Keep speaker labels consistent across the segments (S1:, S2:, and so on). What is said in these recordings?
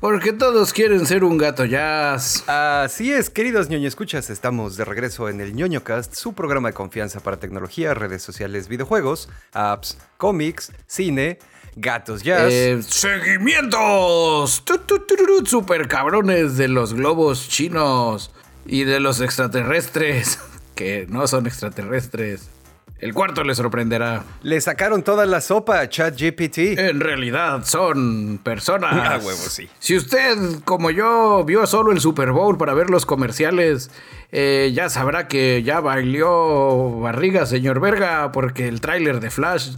S1: Porque todos quieren ser un gato jazz.
S2: Así es, queridos ñoño escuchas, estamos de regreso en el ñoño cast, su programa de confianza para tecnología, redes sociales, videojuegos, apps, cómics, cine, gatos jazz.
S1: Eh, seguimientos. Tu, tu, tururú, super cabrones de los globos chinos y de los extraterrestres, que no son extraterrestres. El cuarto le sorprenderá.
S2: Le sacaron toda la sopa a ChatGPT.
S1: En realidad son personas.
S2: Ah, huevo, sí.
S1: Si usted, como yo, vio solo el Super Bowl para ver los comerciales, eh, ya sabrá que ya bailó barriga, señor Verga, porque el tráiler de Flash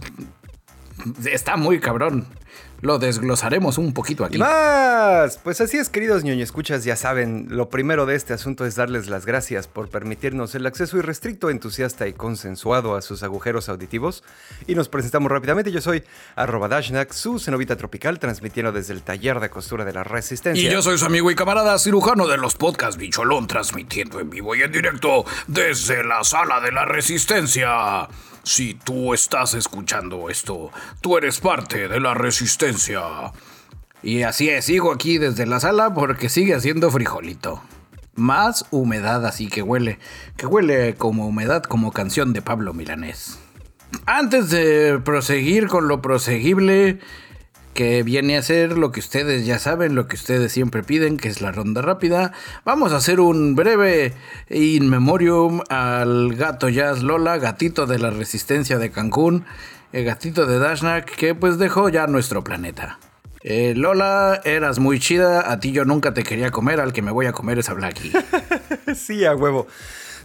S1: está muy cabrón. Lo desglosaremos un poquito aquí.
S2: Y más, pues así es, queridos ñoño escuchas, ya saben, lo primero de este asunto es darles las gracias por permitirnos el acceso irrestricto, entusiasta y consensuado a sus agujeros auditivos. Y nos presentamos rápidamente, yo soy arroba Dashnak, su cenovita tropical, transmitiendo desde el taller de costura de la resistencia.
S1: Y yo soy su amigo y camarada cirujano de los podcasts Bicholón, transmitiendo en vivo y en directo desde la sala de la resistencia. Si tú estás escuchando esto, tú eres parte de la resistencia. Y así es, sigo aquí desde la sala porque sigue haciendo frijolito. Más humedad así que huele, que huele como humedad como canción de Pablo Milanés. Antes de proseguir con lo proseguible, que viene a ser lo que ustedes ya saben, lo que ustedes siempre piden, que es la ronda rápida. Vamos a hacer un breve in memoriam al gato Jazz Lola, gatito de la resistencia de Cancún, el gatito de Dashnak, que pues dejó ya nuestro planeta. Eh, Lola, eras muy chida, a ti yo nunca te quería comer, al que me voy a comer es a Blacky.
S2: sí, a huevo.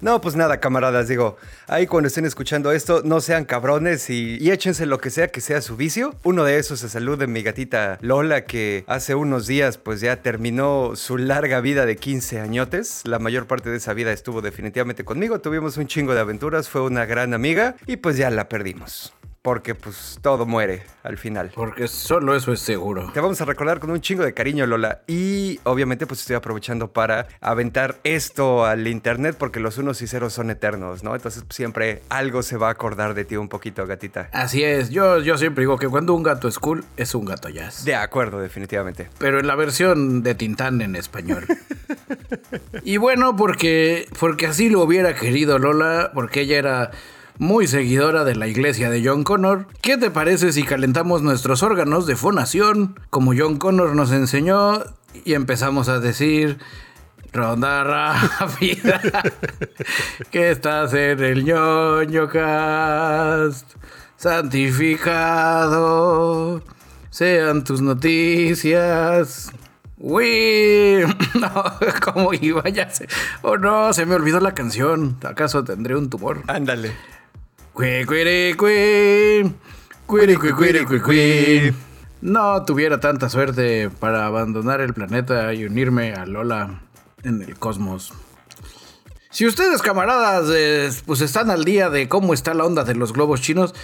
S2: No, pues nada, camaradas, digo, ahí cuando estén escuchando esto, no sean cabrones y, échense lo que sea que sea su vicio. Uno de esos es salud de mi gatita Lola, que hace unos días pues ya terminó su larga vida de 15 añotes. La mayor parte de esa vida estuvo definitivamente conmigo, tuvimos un chingo de aventuras, fue una gran amiga y pues ya la perdimos. Porque pues todo muere al final.
S1: Porque solo eso es seguro.
S2: Te vamos a recordar con un chingo de cariño, Lola. Y obviamente pues estoy aprovechando para aventar esto al internet porque los unos y ceros son eternos, ¿no? Entonces pues, siempre algo se va a acordar de ti un poquito, gatita.
S1: Así es. Yo, yo siempre digo que cuando un gato es cool, es un gato jazz.
S2: De acuerdo, definitivamente.
S1: Pero en la versión de Tintán en español. y bueno, porque, porque así lo hubiera querido Lola, porque ella era muy seguidora de la iglesia de John Connor. ¿Qué te parece si calentamos nuestros órganos de fonación, como John Connor nos enseñó, y empezamos a decir... Ronda rápida. que estás en el ñoño cast. Santificado. Sean tus noticias. Uy, no, ¿cómo iba? Ya sé. Oh no, se me olvidó la canción. ¿Acaso tendré un tumor?
S2: Ándale.
S1: No tuviera tanta suerte para abandonar el planeta y unirme a Lola en el cosmos. Si ustedes, camaradas, eh, pues están al día de cómo está la onda de los globos chinos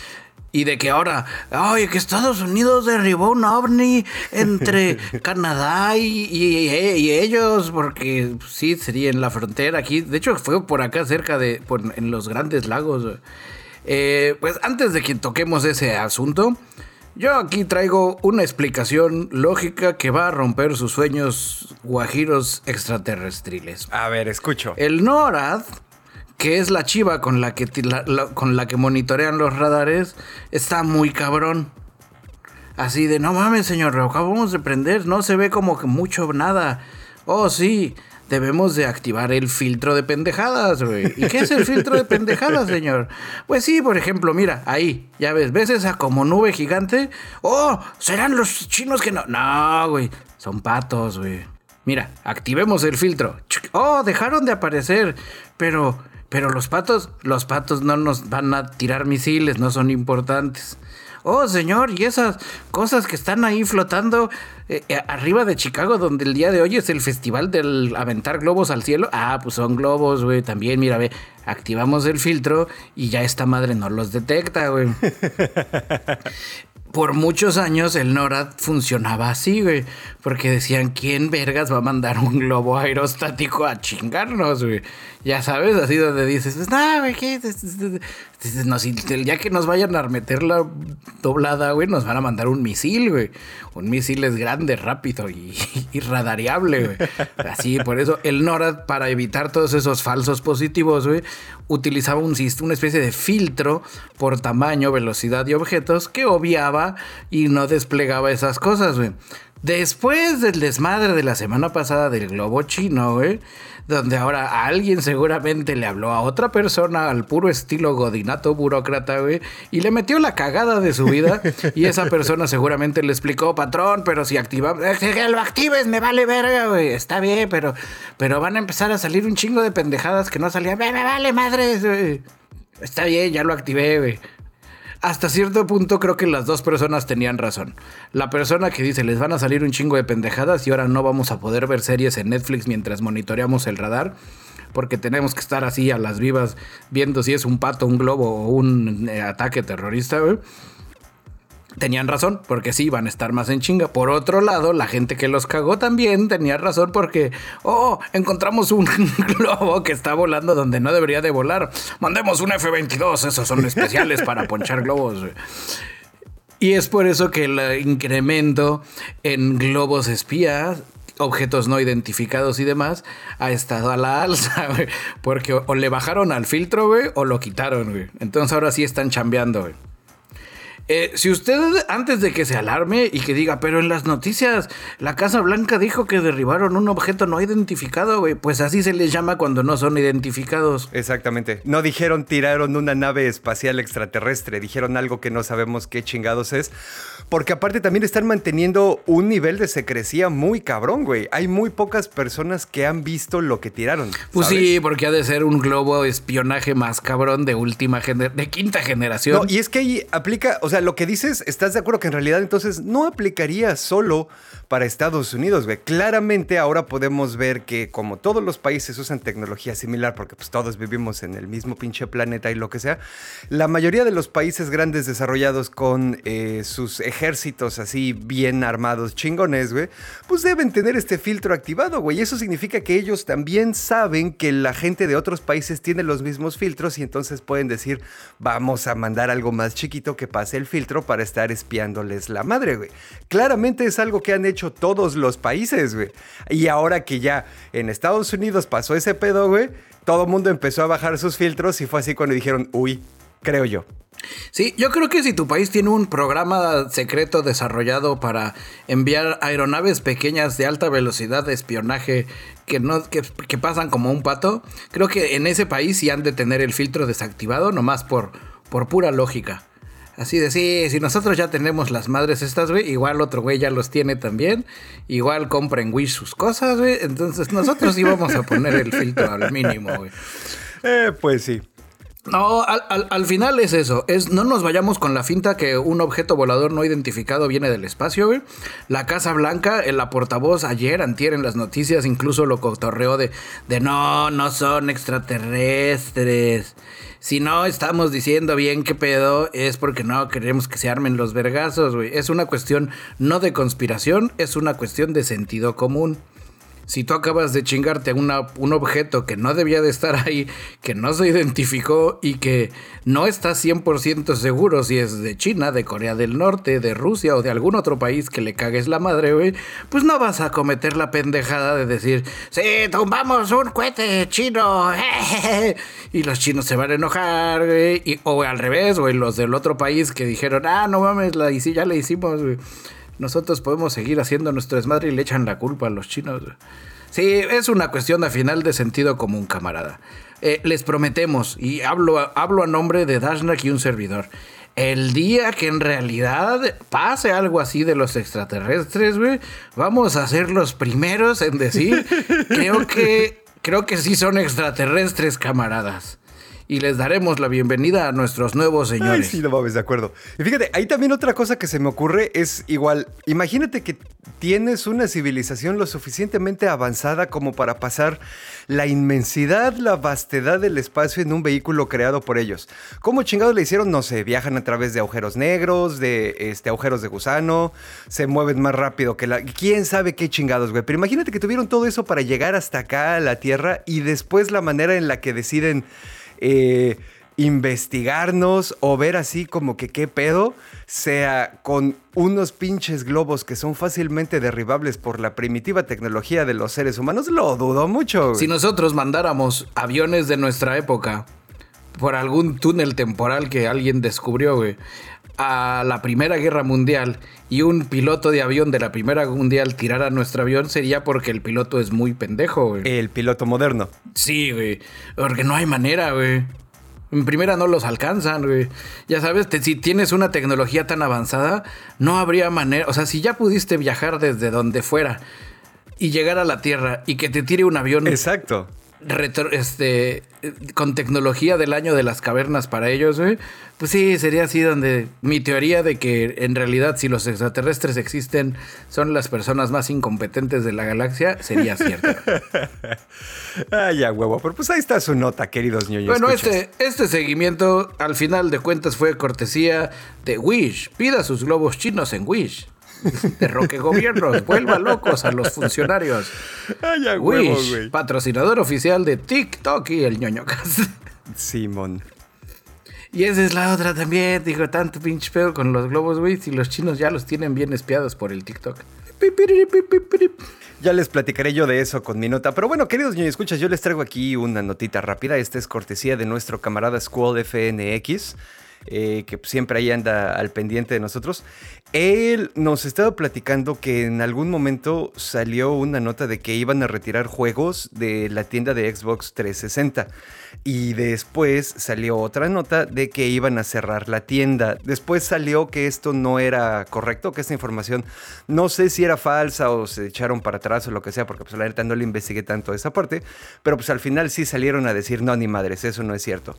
S1: y de que ahora, oye, que Estados Unidos derribó un ovni entre Canadá y, y, y, ellos, porque sí, sería en la frontera aquí. De hecho, fue por acá cerca de, por, en los grandes lagos. Eh, pues antes de que toquemos ese asunto, yo aquí traigo una explicación lógica que va a romper sus sueños guajiros extraterrestriles.
S2: A ver, escucho.
S1: El NORAD, que es la chiva con la que, la, la, con la que monitorean los radares, está muy cabrón. Así de, no mames, señor, lo acabamos de prender, no se ve como que mucho nada. Oh, sí, debemos de activar el filtro de pendejadas, güey. ¿Y qué es el filtro de pendejadas, señor? Pues sí, por ejemplo, mira, ahí, ya ves, ¿ves esa como nube gigante? Oh, serán los chinos que no. No, güey, son patos, güey. Mira, activemos el filtro. Oh, dejaron de aparecer, pero, pero los patos, los patos no nos van a tirar misiles, no son importantes. Oh, señor, y esas cosas que están ahí flotando eh, eh, arriba de Chicago, donde el día de hoy es el festival del aventar globos al cielo. Ah, pues son globos, güey. También, mira, ve, activamos el filtro y ya esta madre no los detecta, güey. por muchos años el NORAD funcionaba así, güey. Porque decían, ¿quién vergas va a mandar un globo aerostático a chingarnos, güey? Ya sabes, así donde dices, pues no, güey, ¿qué? Ya que nos vayan a meter la doblada, güey, nos van a mandar un misil, güey. Un misil es grande, rápido y, y radariable, güey. Así, por eso el NORAD, para evitar todos esos falsos positivos, güey, utilizaba un, una especie de filtro por tamaño, velocidad y objetos que obviaba y no desplegaba esas cosas, güey. Después del desmadre de la semana pasada del globo chino, güey, donde ahora alguien seguramente le habló a otra persona al puro estilo godinato burócrata, güey, y le metió la cagada de su vida, y esa persona seguramente le explicó, patrón, pero si activamos, que lo actives, me vale verga, güey, está bien, pero, pero van a empezar a salir un chingo de pendejadas que no salían, me, me vale madres, güey. Está bien, ya lo activé, güey hasta cierto punto creo que las dos personas tenían razón. La persona que dice les van a salir un chingo de pendejadas y ahora no vamos a poder ver series en Netflix mientras monitoreamos el radar. Porque tenemos que estar así a las vivas viendo si es un pato, un globo o un eh, ataque terrorista, tenían razón, porque sí, van a estar más en chinga. Por otro lado, la gente que los cagó también tenía razón porque, oh, encontramos un globo que está volando donde no debería de volar. Mandemos un F-22, esos son especiales para ponchar globos. Y es por eso que el incremento en globos espías objetos no identificados y demás, ha estado a la alza, Porque o, le bajaron al filtro, güey, o lo quitaron, güey. Entonces ahora sí están chambeando, güey. Eh, si usted, antes de que se alarme y que diga, pero en las noticias, la Casa Blanca dijo que derribaron un objeto no identificado, güey, pues así se les llama cuando no son identificados.
S2: Exactamente. No dijeron tiraron una nave espacial extraterrestre, dijeron algo que no sabemos qué chingados es. Porque aparte también están manteniendo un nivel de secrecía muy cabrón, güey. Hay muy pocas personas que han visto lo que tiraron.
S1: Pues sí, porque ha de ser un globo espionaje más cabrón de última de quinta generación.
S2: No, y es que ahí aplica, o sea, lo que dices, ¿estás de acuerdo que en realidad entonces no aplicaría solo para Estados Unidos, güey? Claramente ahora podemos ver que como todos los países usan tecnología similar, porque pues todos vivimos en el mismo pinche planeta y lo que sea, la mayoría de los países grandes desarrollados con eh, sus ejércitos así bien armados, chingones, güey, pues deben tener este filtro activado, güey. Eso significa que ellos también saben que la gente de otros países tiene los mismos filtros y entonces pueden decir, vamos a mandar algo más chiquito que pase el filtro para estar espiándoles la madre, güey. Claramente es algo que han hecho todos los países, güey. Y ahora que ya en Estados Unidos pasó ese pedo, güey, todo el mundo empezó a bajar sus filtros y fue así cuando dijeron, uy, creo yo.
S1: Sí, yo creo que si tu país tiene un programa secreto desarrollado para enviar aeronaves pequeñas de alta velocidad de espionaje que, no, que, que pasan como un pato, creo que en ese país sí han de tener el filtro desactivado, nomás por, por pura lógica. Así de, sí, si nosotros ya tenemos las madres estas, güey, igual otro güey ya los tiene también. Igual compra en Wish sus cosas, güey. Entonces nosotros íbamos a poner el filtro al mínimo, güey.
S2: Eh, pues sí.
S1: No, al, final es eso. Es, no nos vayamos con la finta que un objeto volador no identificado viene del espacio, güey. La Casa Blanca, en la portavoz ayer, antier en las noticias, incluso lo cotorreó de, de no, no son extraterrestres. Si no estamos diciendo bien qué pedo, es porque no queremos que se armen los vergazos, güey. Es una cuestión no de conspiración, es una cuestión de sentido común si tú acabas de chingarte un objeto que no debía de estar ahí, que no se identificó y que no estás 100% seguro si es de China, de Corea del Norte, de Rusia o de algún otro país que le cagues la madre, güey, pues no vas a cometer la pendejada de decir, sí, tumbamos un cohete chino, y los chinos se van a enojar, güey, o al revés, güey, los del otro país que dijeron, ah, no mames, la, ya la hicimos, güey nosotros podemos seguir haciendo nuestro desmadre y le echan la culpa a los chinos. Sí, es una cuestión de final de sentido común, camarada. Eh, les prometemos, y hablo, hablo a nombre de Dashnak y un servidor. El día que en realidad pase algo así de los extraterrestres, güey, vamos a ser los primeros en decir, creo que, creo que sí son extraterrestres, camaradas. Y les daremos la bienvenida a nuestros nuevos
S2: Ay,
S1: señores.
S2: sí, no mames, de acuerdo. Y fíjate, ahí también otra cosa que se me ocurre es igual, imagínate que tienes una civilización lo suficientemente avanzada como para pasar la inmensidad, la vastedad del espacio en un vehículo creado por ellos. ¿Cómo chingados le hicieron? No sé, viajan a través de agujeros negros, de este, agujeros de gusano, se mueven más rápido que la... ¿Quién sabe qué chingados, güey? Pero imagínate que tuvieron todo eso para llegar hasta acá a la Tierra y después la manera en la que deciden... eh, investigarnos o ver así como que qué pedo, sea con unos pinches globos que son fácilmente derribables por la primitiva tecnología de los seres humanos, lo dudo mucho.
S1: Si nosotros mandáramos aviones de nuestra época por algún túnel temporal que alguien descubrió, güey, a la Primera Guerra Mundial y un piloto de avión de la Primera Mundial tirara nuestro avión, sería porque el piloto es muy pendejo, güey.
S2: El piloto moderno.
S1: Sí, güey. Porque no hay manera, güey. En primera no los alcanzan, güey. Ya sabes, te- si tienes una tecnología tan avanzada, no habría manera. O sea, si ya pudiste viajar desde donde fuera y llegar a la Tierra y que te tire un avión
S2: Exacto.
S1: Retro- este, con tecnología del año de las cavernas para ellos, güey, pues sí, sería así donde mi teoría de que en realidad si los extraterrestres existen son las personas más incompetentes de la galaxia sería cierta.
S2: Ay, ya, huevo. Pero pues ahí está su nota, queridos ñoños.
S1: Bueno,
S2: escuchas.
S1: este, este seguimiento al final de cuentas fue cortesía de Wish. Pida sus globos chinos en Wish. Derroque gobiernos, vuelva locos a los funcionarios.
S2: Ay, ya, huevo,
S1: Wish,
S2: güey.
S1: patrocinador oficial de TikTok y el ñoño
S2: Simón.
S1: Y esa es la otra también, digo, tanto pinche pedo con los globos, güey, si los chinos ya los tienen bien espiados por el TikTok.
S2: Ya les platicaré yo de eso con mi nota. Pero bueno, queridos ñoños, escuchas, yo les traigo aquí una notita rápida. Esta es cortesía de nuestro camarada Squall FNX. Eh, que siempre ahí anda al pendiente de nosotros. Él nos estaba platicando que en algún momento salió una nota de que iban a retirar juegos de la tienda de Xbox 360. Y después salió otra nota de que iban a cerrar la tienda. Después salió que esto no era correcto, que esta información no sé si era falsa o se echaron para atrás o lo que sea, porque pues la neta no le investigué tanto esa parte. Pero pues al final sí salieron a decir, no, ni madres, eso no es cierto.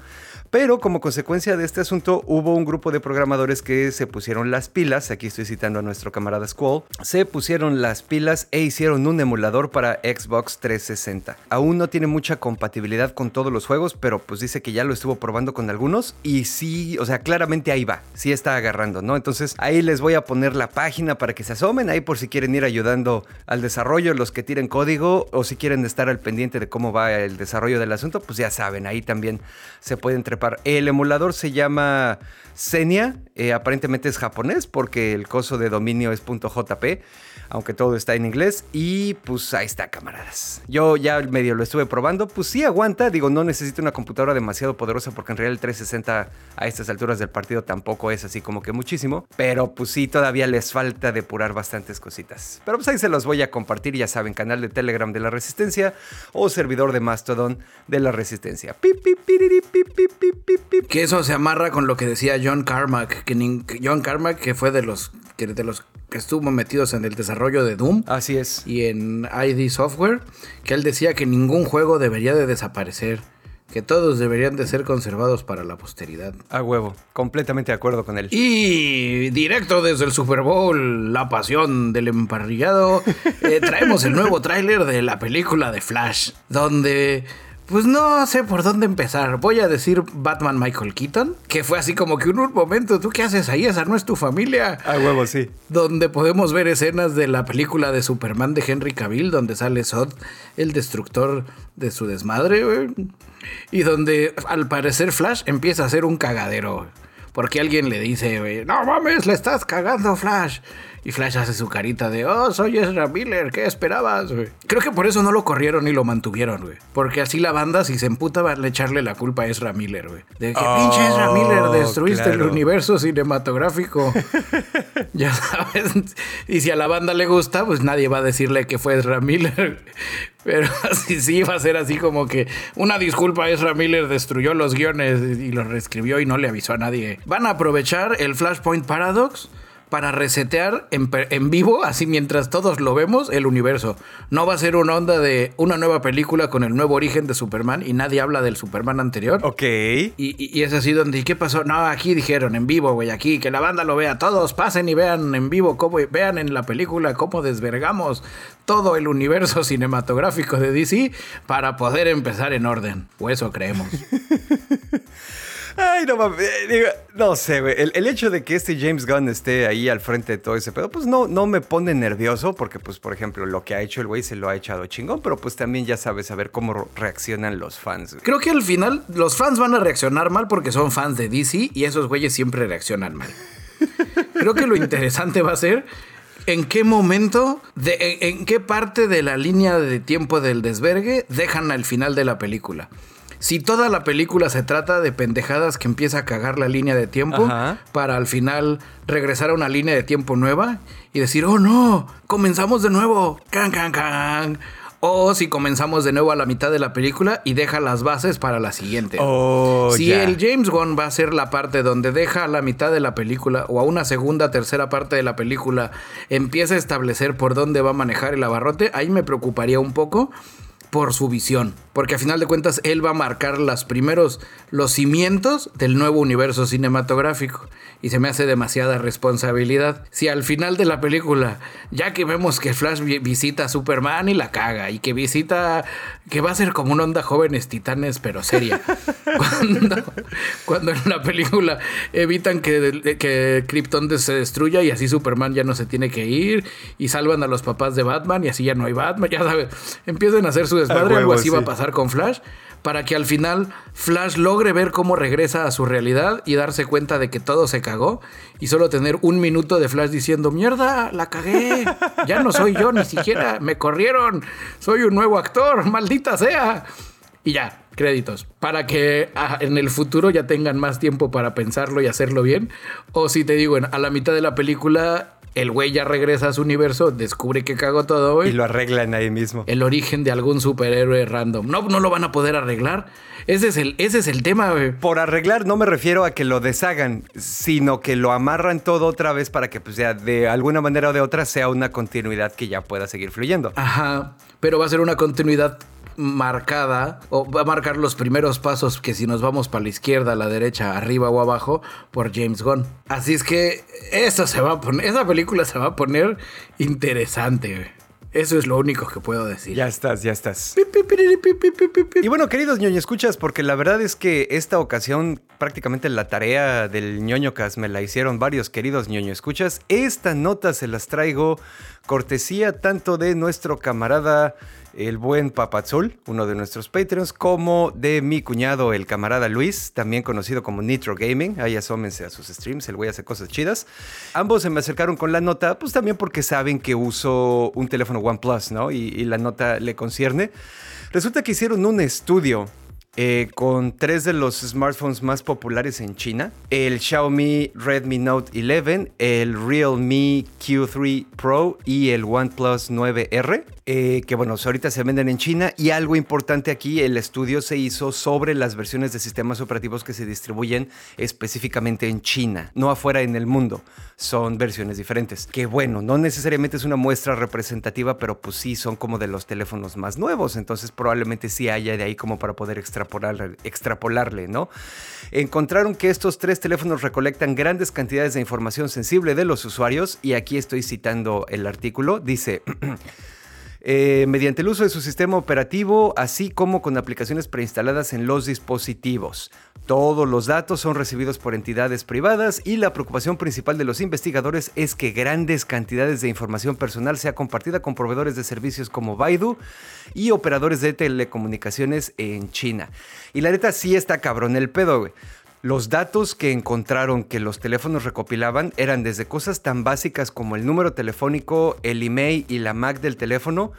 S2: Pero como consecuencia de este asunto, hubo un grupo de programadores que se pusieron las pilas. Aquí estoy citando a nuestro camarada Squall. Se pusieron las pilas e hicieron un emulador para Xbox 360. Aún no tiene mucha compatibilidad con todos los juegos, pero pues dice que ya lo estuvo probando con algunos. Y sí, o sea, claramente ahí va. Sí está agarrando, ¿no? Entonces ahí les voy a poner la página para que se asomen. Ahí por si quieren ir ayudando al desarrollo, los que tiren código o si quieren estar al pendiente de cómo va el desarrollo del asunto, pues ya saben, ahí también se pueden trepar. El emulador se llama Xenia, eh, aparentemente es japonés porque el coso de dominio es .jp, aunque todo está en inglés y pues ahí está camaradas. Yo ya medio lo estuve probando, pues sí aguanta, digo no necesito una computadora demasiado poderosa porque en realidad el 360 a estas alturas del partido tampoco es así como que muchísimo, pero pues sí todavía les falta depurar bastantes cositas. Pero pues ahí se los voy a compartir, ya saben, canal de Telegram de la Resistencia o servidor de Mastodon de la Resistencia.
S1: Que eso se amarra con lo que decía John Carmack, que John Carmack que fue de los que de los que estuvo metidos en el desarrollo de Doom
S2: Así es.
S1: y en ID Software, que él decía que ningún juego debería de desaparecer, que todos deberían de ser conservados para la posteridad.
S2: A huevo, completamente de acuerdo con él.
S1: Y directo desde el Super Bowl, la pasión del emparrillado, eh, traemos el nuevo tráiler de la película de Flash, donde pues no sé por dónde empezar. Voy a decir Batman Michael Keaton, que fue así como que en un momento, ¿tú qué haces ahí? Esa no es tu familia.
S2: A huevo, sí.
S1: Donde podemos ver escenas de la película de Superman de Henry Cavill, donde sale Zod, el destructor de su desmadre, güey. Y donde al parecer Flash empieza a ser un cagadero. Porque alguien le dice, güey, no mames, le estás cagando, Flash. Y Flash hace su carita de, oh, soy Ezra Miller, ¿qué esperabas, güey? Creo que por eso no lo corrieron y lo mantuvieron, güey. Porque así la banda, si se emputa, va a echarle la culpa a Ezra Miller, güey. De que,
S2: Oh,
S1: pinche Ezra Miller, destruiste el universo cinematográfico. ya sabes. Y si a la banda le gusta, pues nadie va a decirle que fue Ezra Miller. Pero sí, sí, va a ser así como que una disculpa, Ezra Miller destruyó los guiones y los reescribió y no le avisó a nadie. Van a aprovechar el Flashpoint Paradox para resetear en, en vivo, así mientras todos lo vemos, el universo. No va a ser una onda de una nueva película con el nuevo origen de Superman y nadie habla del Superman anterior.
S2: Ok.
S1: Y, y- y es así donde, ¿y qué pasó? No, aquí dijeron en vivo, güey, aquí, que la banda lo vea. Todos pasen y vean en vivo, cómo, vean en la película cómo desvergamos todo el universo cinematográfico de DC para poder empezar en orden. O eso creemos.
S2: Ay, no mames. eh, no sé, güey. El, hecho de que este James Gunn esté ahí al frente de todo ese pedo, pues no, no me pone nervioso, porque, pues, por ejemplo, lo que ha hecho el güey se lo ha echado chingón, pero pues también ya sabes a ver cómo reaccionan los fans.
S1: Creo que al final los fans van a reaccionar mal porque son fans de DC y esos güeyes siempre reaccionan mal. Creo que lo interesante va a ser en qué momento, de, en, en qué parte de la línea de tiempo del desvergue dejan al final de la película. Si toda la película se trata de pendejadas que empieza a cagar la línea de tiempo
S2: Ajá.
S1: para al final regresar a una línea de tiempo nueva y decir, oh no, comenzamos de nuevo, can, can, can. O si comenzamos de nuevo a la mitad de la película y deja las bases para la siguiente.
S2: Oh,
S1: si el James Gunn va a ser la parte donde deja a la mitad de la película o a una segunda, tercera parte de la película, empieza a establecer por dónde va a manejar el abarrote, ahí me preocuparía un poco por su visión. Porque a final de cuentas él va a marcar los primeros, los cimientos del nuevo universo cinematográfico. Y se me hace demasiada responsabilidad. Si al final de la película, ya que vemos que Flash vi- visita a Superman y la caga, y que visita, que va a ser como una onda jóvenes titanes, pero seria. cuando, cuando en la película evitan que, que Krypton se destruya y así Superman ya no se tiene que ir, y salvan a los papás de Batman y así ya no hay Batman, ya sabes, empiezan a hacer su desmadre,
S2: huevo,
S1: algo así va a
S2: sí.
S1: Con Flash, para que al final Flash logre ver cómo regresa a su realidad y darse cuenta de que todo se cagó y solo tener un minuto de Flash diciendo, mierda, la cagué, ya no soy yo ni siquiera, me corrieron, soy un nuevo actor, maldita sea. Y ya, créditos. Para que ah, en el futuro ya tengan más tiempo para pensarlo y hacerlo bien. O si te digo, a la mitad de la película, el güey ya regresa a su universo, descubre que cagó todo, güey
S2: Y lo arreglan ahí mismo.
S1: el origen de algún superhéroe random. No, no lo van a poder arreglar. Ese es el, ese es el tema, güey.
S2: Por arreglar no me refiero a que lo deshagan, sino que lo amarran todo otra vez para que pues ya de alguna manera o de otra sea una continuidad que ya pueda seguir fluyendo.
S1: Ajá. Pero va a ser una continuidad marcada o va a marcar los primeros pasos que si nos vamos para la izquierda, a la derecha, arriba o abajo por James Gunn. Así es que eso se va a poner, esa película se va a poner interesante. Eso es lo único que puedo decir.
S2: Ya estás, ya estás. Y bueno, queridos ñoño escuchas, porque la verdad es que esta ocasión prácticamente la tarea del ñoñocas me la hicieron varios queridos ñoño escuchas. Esta nota se las traigo cortesía tanto de nuestro camarada el buen Papazul, uno de nuestros Patreons, como de mi cuñado el camarada Luis, también conocido como Nitro Gaming. Ahí asómense a sus streams, el güey hace cosas chidas. Ambos se me acercaron con la nota, pues también porque saben que uso un teléfono OnePlus, ¿no? Y, la nota le concierne. Resulta que hicieron un estudio eh, con tres de los smartphones más populares en China. El Xiaomi Redmi Note 11, el Realme Q3 Pro y el OnePlus 9R. Eh, que bueno, ahorita se venden en China. Y algo importante aquí, el estudio se hizo sobre las versiones de sistemas operativos que se distribuyen específicamente en China, no afuera en el mundo. Son versiones diferentes. Que bueno, no necesariamente es una muestra representativa, pero pues sí son como de los teléfonos más nuevos. Entonces probablemente sí haya de ahí como para poder extrapolar, extrapolarle, ¿no? Encontraron que estos tres teléfonos recolectan grandes cantidades de información sensible de los usuarios. Y aquí estoy citando el artículo. Dice... Eh, mediante el uso de su sistema operativo, así como con aplicaciones preinstaladas en los dispositivos. Todos los datos son recibidos por entidades privadas y la preocupación principal de los investigadores es que grandes cantidades de información personal sea compartida con proveedores de servicios como Baidu y operadores de telecomunicaciones en China. Y la neta sí está cabrón el pedo, güey. Los datos que encontraron que los teléfonos recopilaban eran desde cosas tan básicas como el número telefónico, el email y la MAC del teléfono,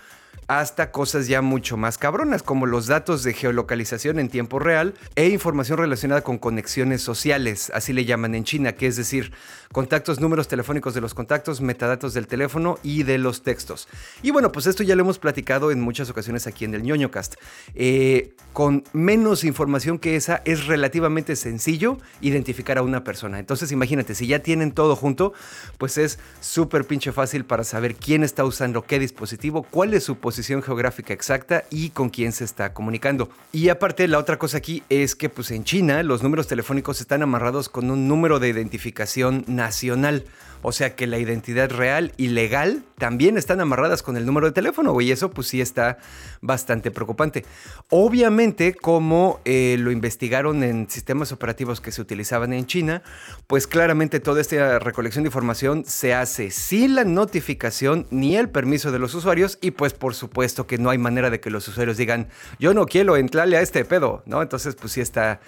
S2: hasta cosas ya mucho más cabronas, como los datos de geolocalización en tiempo real e información relacionada con conexiones sociales, así le llaman en China, que es decir, contactos, números telefónicos de los contactos, metadatos del teléfono y de los textos. Y bueno, pues esto ya lo hemos platicado en muchas ocasiones aquí en el ñoñocast. Eh, con menos información que esa es relativamente sencillo identificar a una persona. Entonces imagínate, si ya tienen todo junto, pues es súper pinche fácil para saber quién está usando qué dispositivo, cuál es su posición geográfica exacta y con quién se está comunicando. Y aparte, la otra cosa aquí es que pues en China los números telefónicos están amarrados con un número de identificación nacional. O sea que la identidad real y legal también están amarradas con el número de teléfono, y eso pues sí está bastante preocupante. Obviamente, como eh, lo investigaron en sistemas operativos que se utilizaban en China, pues claramente toda esta recolección de información se hace sin la notificación ni el permiso de los usuarios y pues por supuesto que no hay manera de que los usuarios digan, yo no quiero entrarle a este pedo, ¿no? Entonces pues sí está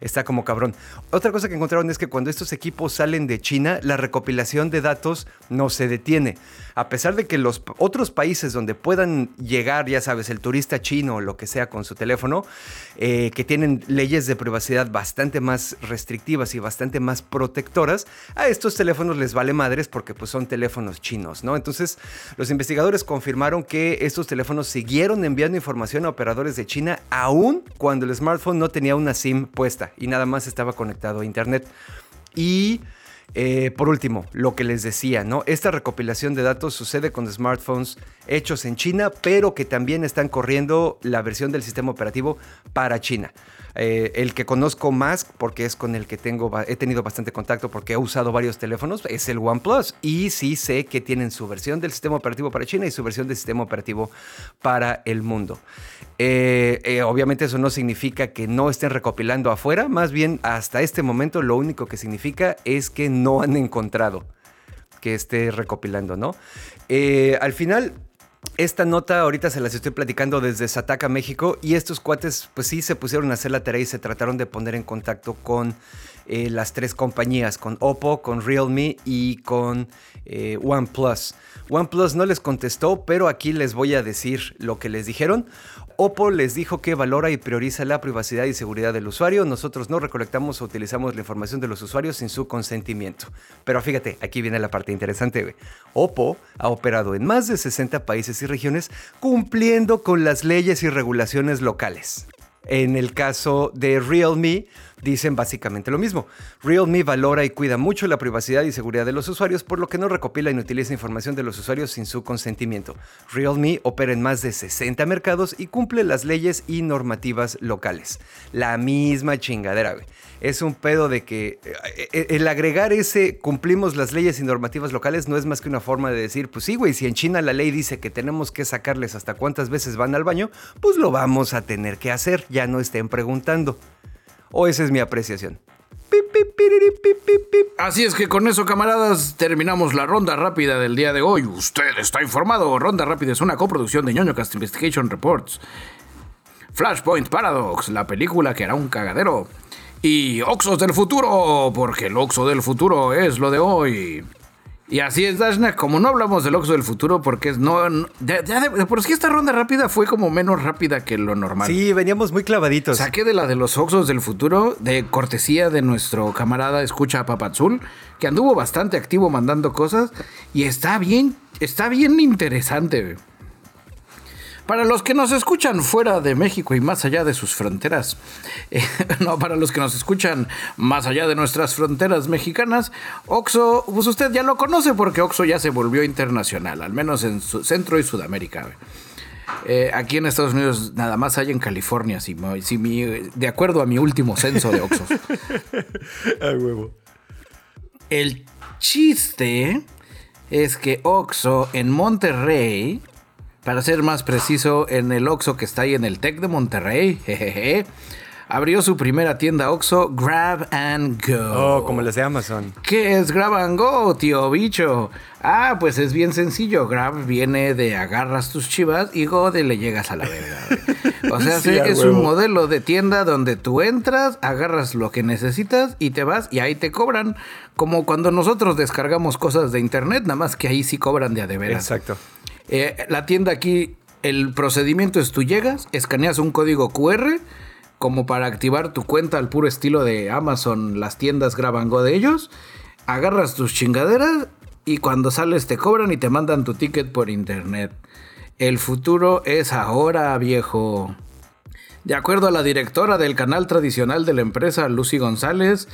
S2: está como cabrón. Otra cosa que encontraron es que cuando estos equipos salen de China, la recopilación de datos no se detiene. A pesar de que los otros países donde puedan llegar, ya sabes, el turista chino o lo que sea con su teléfono, eh, que tienen leyes de privacidad bastante más restrictivas y bastante más protectoras, a estos teléfonos les vale madres porque pues son teléfonos chinos, ¿no? Entonces, los investigadores confirmaron que estos teléfonos siguieron enviando información a operadores de China aún cuando el smartphone no tenía una SIM puesta y nada más estaba conectado a internet. Y eh, por último, lo que les decía, ¿no? Esta recopilación de datos sucede con smartphones hechos en China, pero que también están corriendo la versión del sistema operativo para China. Eh, el que conozco más, porque es con el que tengo, he tenido bastante contacto porque he usado varios teléfonos, es el OnePlus. Y sí sé que tienen su versión del sistema operativo para China y su versión del sistema operativo para el mundo. Eh, eh, obviamente eso no significa que no estén recopilando afuera, más bien hasta este momento lo único que significa es que no han encontrado que esté recopilando, ¿no? al final, esta nota ahorita se las estoy platicando desde Sataka, México, y estos cuates pues sí se pusieron a hacer la tarea y se trataron de poner en contacto con eh, las tres compañías, con Oppo, con Realme y con eh, OnePlus. OnePlus no les contestó, pero aquí les voy a decir lo que les dijeron. Oppo les dijo que valora y prioriza la privacidad y seguridad del usuario. Nosotros no recolectamos o utilizamos la información de los usuarios sin su consentimiento. Pero fíjate, aquí viene la parte interesante. Oppo ha operado en más de 60 países y regiones cumpliendo con las leyes y regulaciones locales. En el caso de Realme, dicen básicamente lo mismo. Realme valora y cuida mucho la privacidad y seguridad de los usuarios, por lo que no recopila y no utiliza información de los usuarios sin su consentimiento. Realme opera en más de 60 mercados y cumple las leyes y normativas locales. La misma chingadera, güey. Es un pedo de que eh, eh, el agregar ese cumplimos las leyes y normativas locales no es más que una forma de decir, pues sí, güey, si en China la ley dice que tenemos que sacarles hasta cuántas veces van al baño, pues lo vamos a tener que hacer, ya no estén preguntando. O esa es mi apreciación.
S1: Así es que con eso, camaradas, terminamos la ronda rápida del día de hoy. Usted está informado. Ronda rápida es una coproducción de ñoño Cast Investigation Reports. Flashpoint Paradox, la película que hará un cagadero. Y Oxos del futuro, porque el Oxo del futuro es lo de hoy. Y así es, Dashna, como no hablamos del Oxo del futuro, porque es no. ya, de, por sí esta ronda rápida fue como menos rápida que lo normal.
S2: Sí, veníamos muy clavaditos.
S1: Saqué de la de los Oxos del futuro, de cortesía de nuestro camarada Escucha Papazul, que anduvo bastante activo mandando cosas. Y está bien, está bien interesante. Para los que nos escuchan fuera de México y más allá de sus fronteras, eh, no, para los que nos escuchan más allá de nuestras fronteras mexicanas, Oxo, pues usted ya lo conoce porque Oxo ya se volvió internacional, al menos en Centro y Sudamérica. Eh, aquí en Estados Unidos nada más hay en California, si, de acuerdo a mi último censo de Oxos.
S2: Ay, huevo.
S1: El chiste es que Oxo en Monterrey para ser más preciso, en el Oxxo que está ahí en el Tec de Monterrey, jejeje, abrió su primera tienda Oxxo Grab and Go.
S2: Oh, como les de Amazon.
S1: ¿Qué es Grab and Go, tío bicho? Ah, pues es bien sencillo. Grab viene de agarras tus chivas y Go de le llegas a la verga. O sea, es un modelo de tienda donde tú entras, agarras lo que necesitas y te vas y ahí te cobran. Como cuando nosotros descargamos cosas de internet, nada más que ahí sí cobran de a de veras.
S2: Exacto.
S1: Eh, la tienda aquí el procedimiento es tú llegas, escaneas un código QR como para activar tu cuenta al puro estilo de Amazon, las tiendas graban go de ellos, agarras tus chingaderas y cuando sales te cobran y te mandan tu ticket por internet. El futuro es ahora, viejo. De acuerdo a la directora del canal tradicional de la empresa, Lucy González,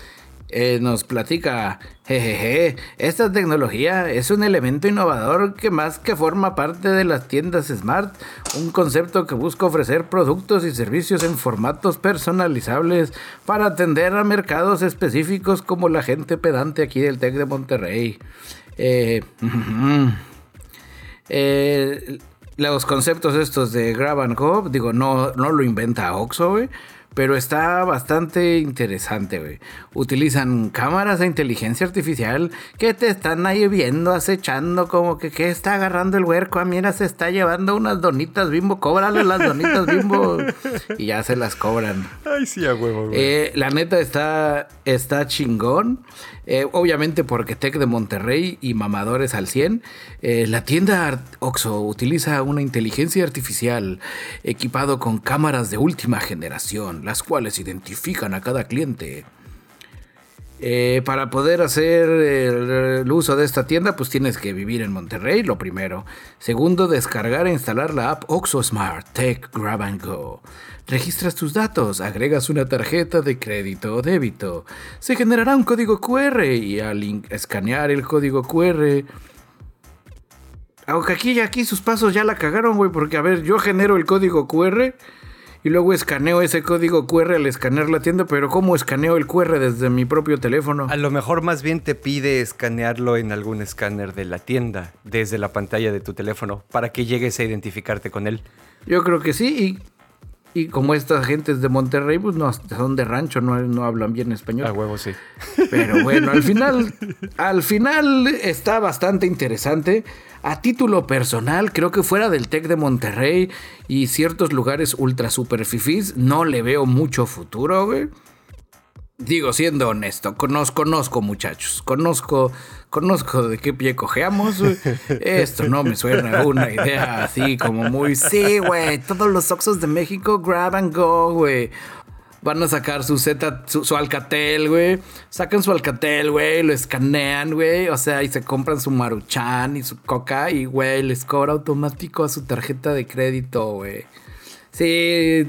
S1: eh, nos platica, jejeje, esta tecnología es un elemento innovador que más que forma parte de las tiendas Smart, un concepto que busca ofrecer productos y servicios en formatos personalizables para atender a mercados específicos como la gente pedante aquí del TEC de Monterrey. Eh, eh, los conceptos estos de Grab and Go, digo, no, no lo inventa Oxo, güey. Pero está bastante interesante, güey. Utilizan cámaras de inteligencia artificial que te están ahí viendo, acechando, como que, ¿qué está agarrando el huerco? Ah, mira, se está llevando unas donitas bimbo, cóbrale las donitas bimbo. y ya se las cobran.
S2: Ay, sí, a huevo, güey.
S1: Eh, la neta está, está chingón. Eh, obviamente porque Tech de Monterrey y mamadores al 100. Eh, la tienda Oxo utiliza una inteligencia artificial equipado con cámaras de última generación, las cuales identifican a cada cliente. Eh, para poder hacer el, uso de esta tienda, pues tienes que vivir en Monterrey, lo primero. Segundo, descargar e instalar la app Oxo Smart Tech Grab and Go. Registras tus datos, agregas una tarjeta de crédito o débito. Se generará un código QR y al escanear el código QR... Aunque aquí, aquí sus pasos ya la cagaron, güey, porque a ver, yo genero el código QR y luego escaneo ese código QR al escanear la tienda, pero ¿cómo escaneo el QR desde mi propio teléfono?
S2: A lo mejor más bien te pide escanearlo en algún escáner de la tienda, desde la pantalla de tu teléfono, para que llegues a identificarte con él.
S1: Yo creo que sí, y, y como estas gentes de Monterrey, pues no, son de rancho, no, no hablan bien español.
S2: A huevo, sí.
S1: Pero bueno, al final, al final está bastante interesante. A título personal, creo que fuera del TEC de Monterrey y ciertos lugares ultra super fifís, no le veo mucho futuro, güey. Digo, siendo honesto, conozco, conozco muchachos, conozco, conozco de qué pie cojeamos. Esto no me suena a una idea así como muy, sí, güey, todos los Oxos de México grab and go, güey. Van a sacar su Z, su, su Alcatel, güey. Sacan su Alcatel, güey, lo escanean, güey. O sea, y se compran su Maruchan y su Coca y, güey, les cobra automático a su tarjeta de crédito, güey. Sí,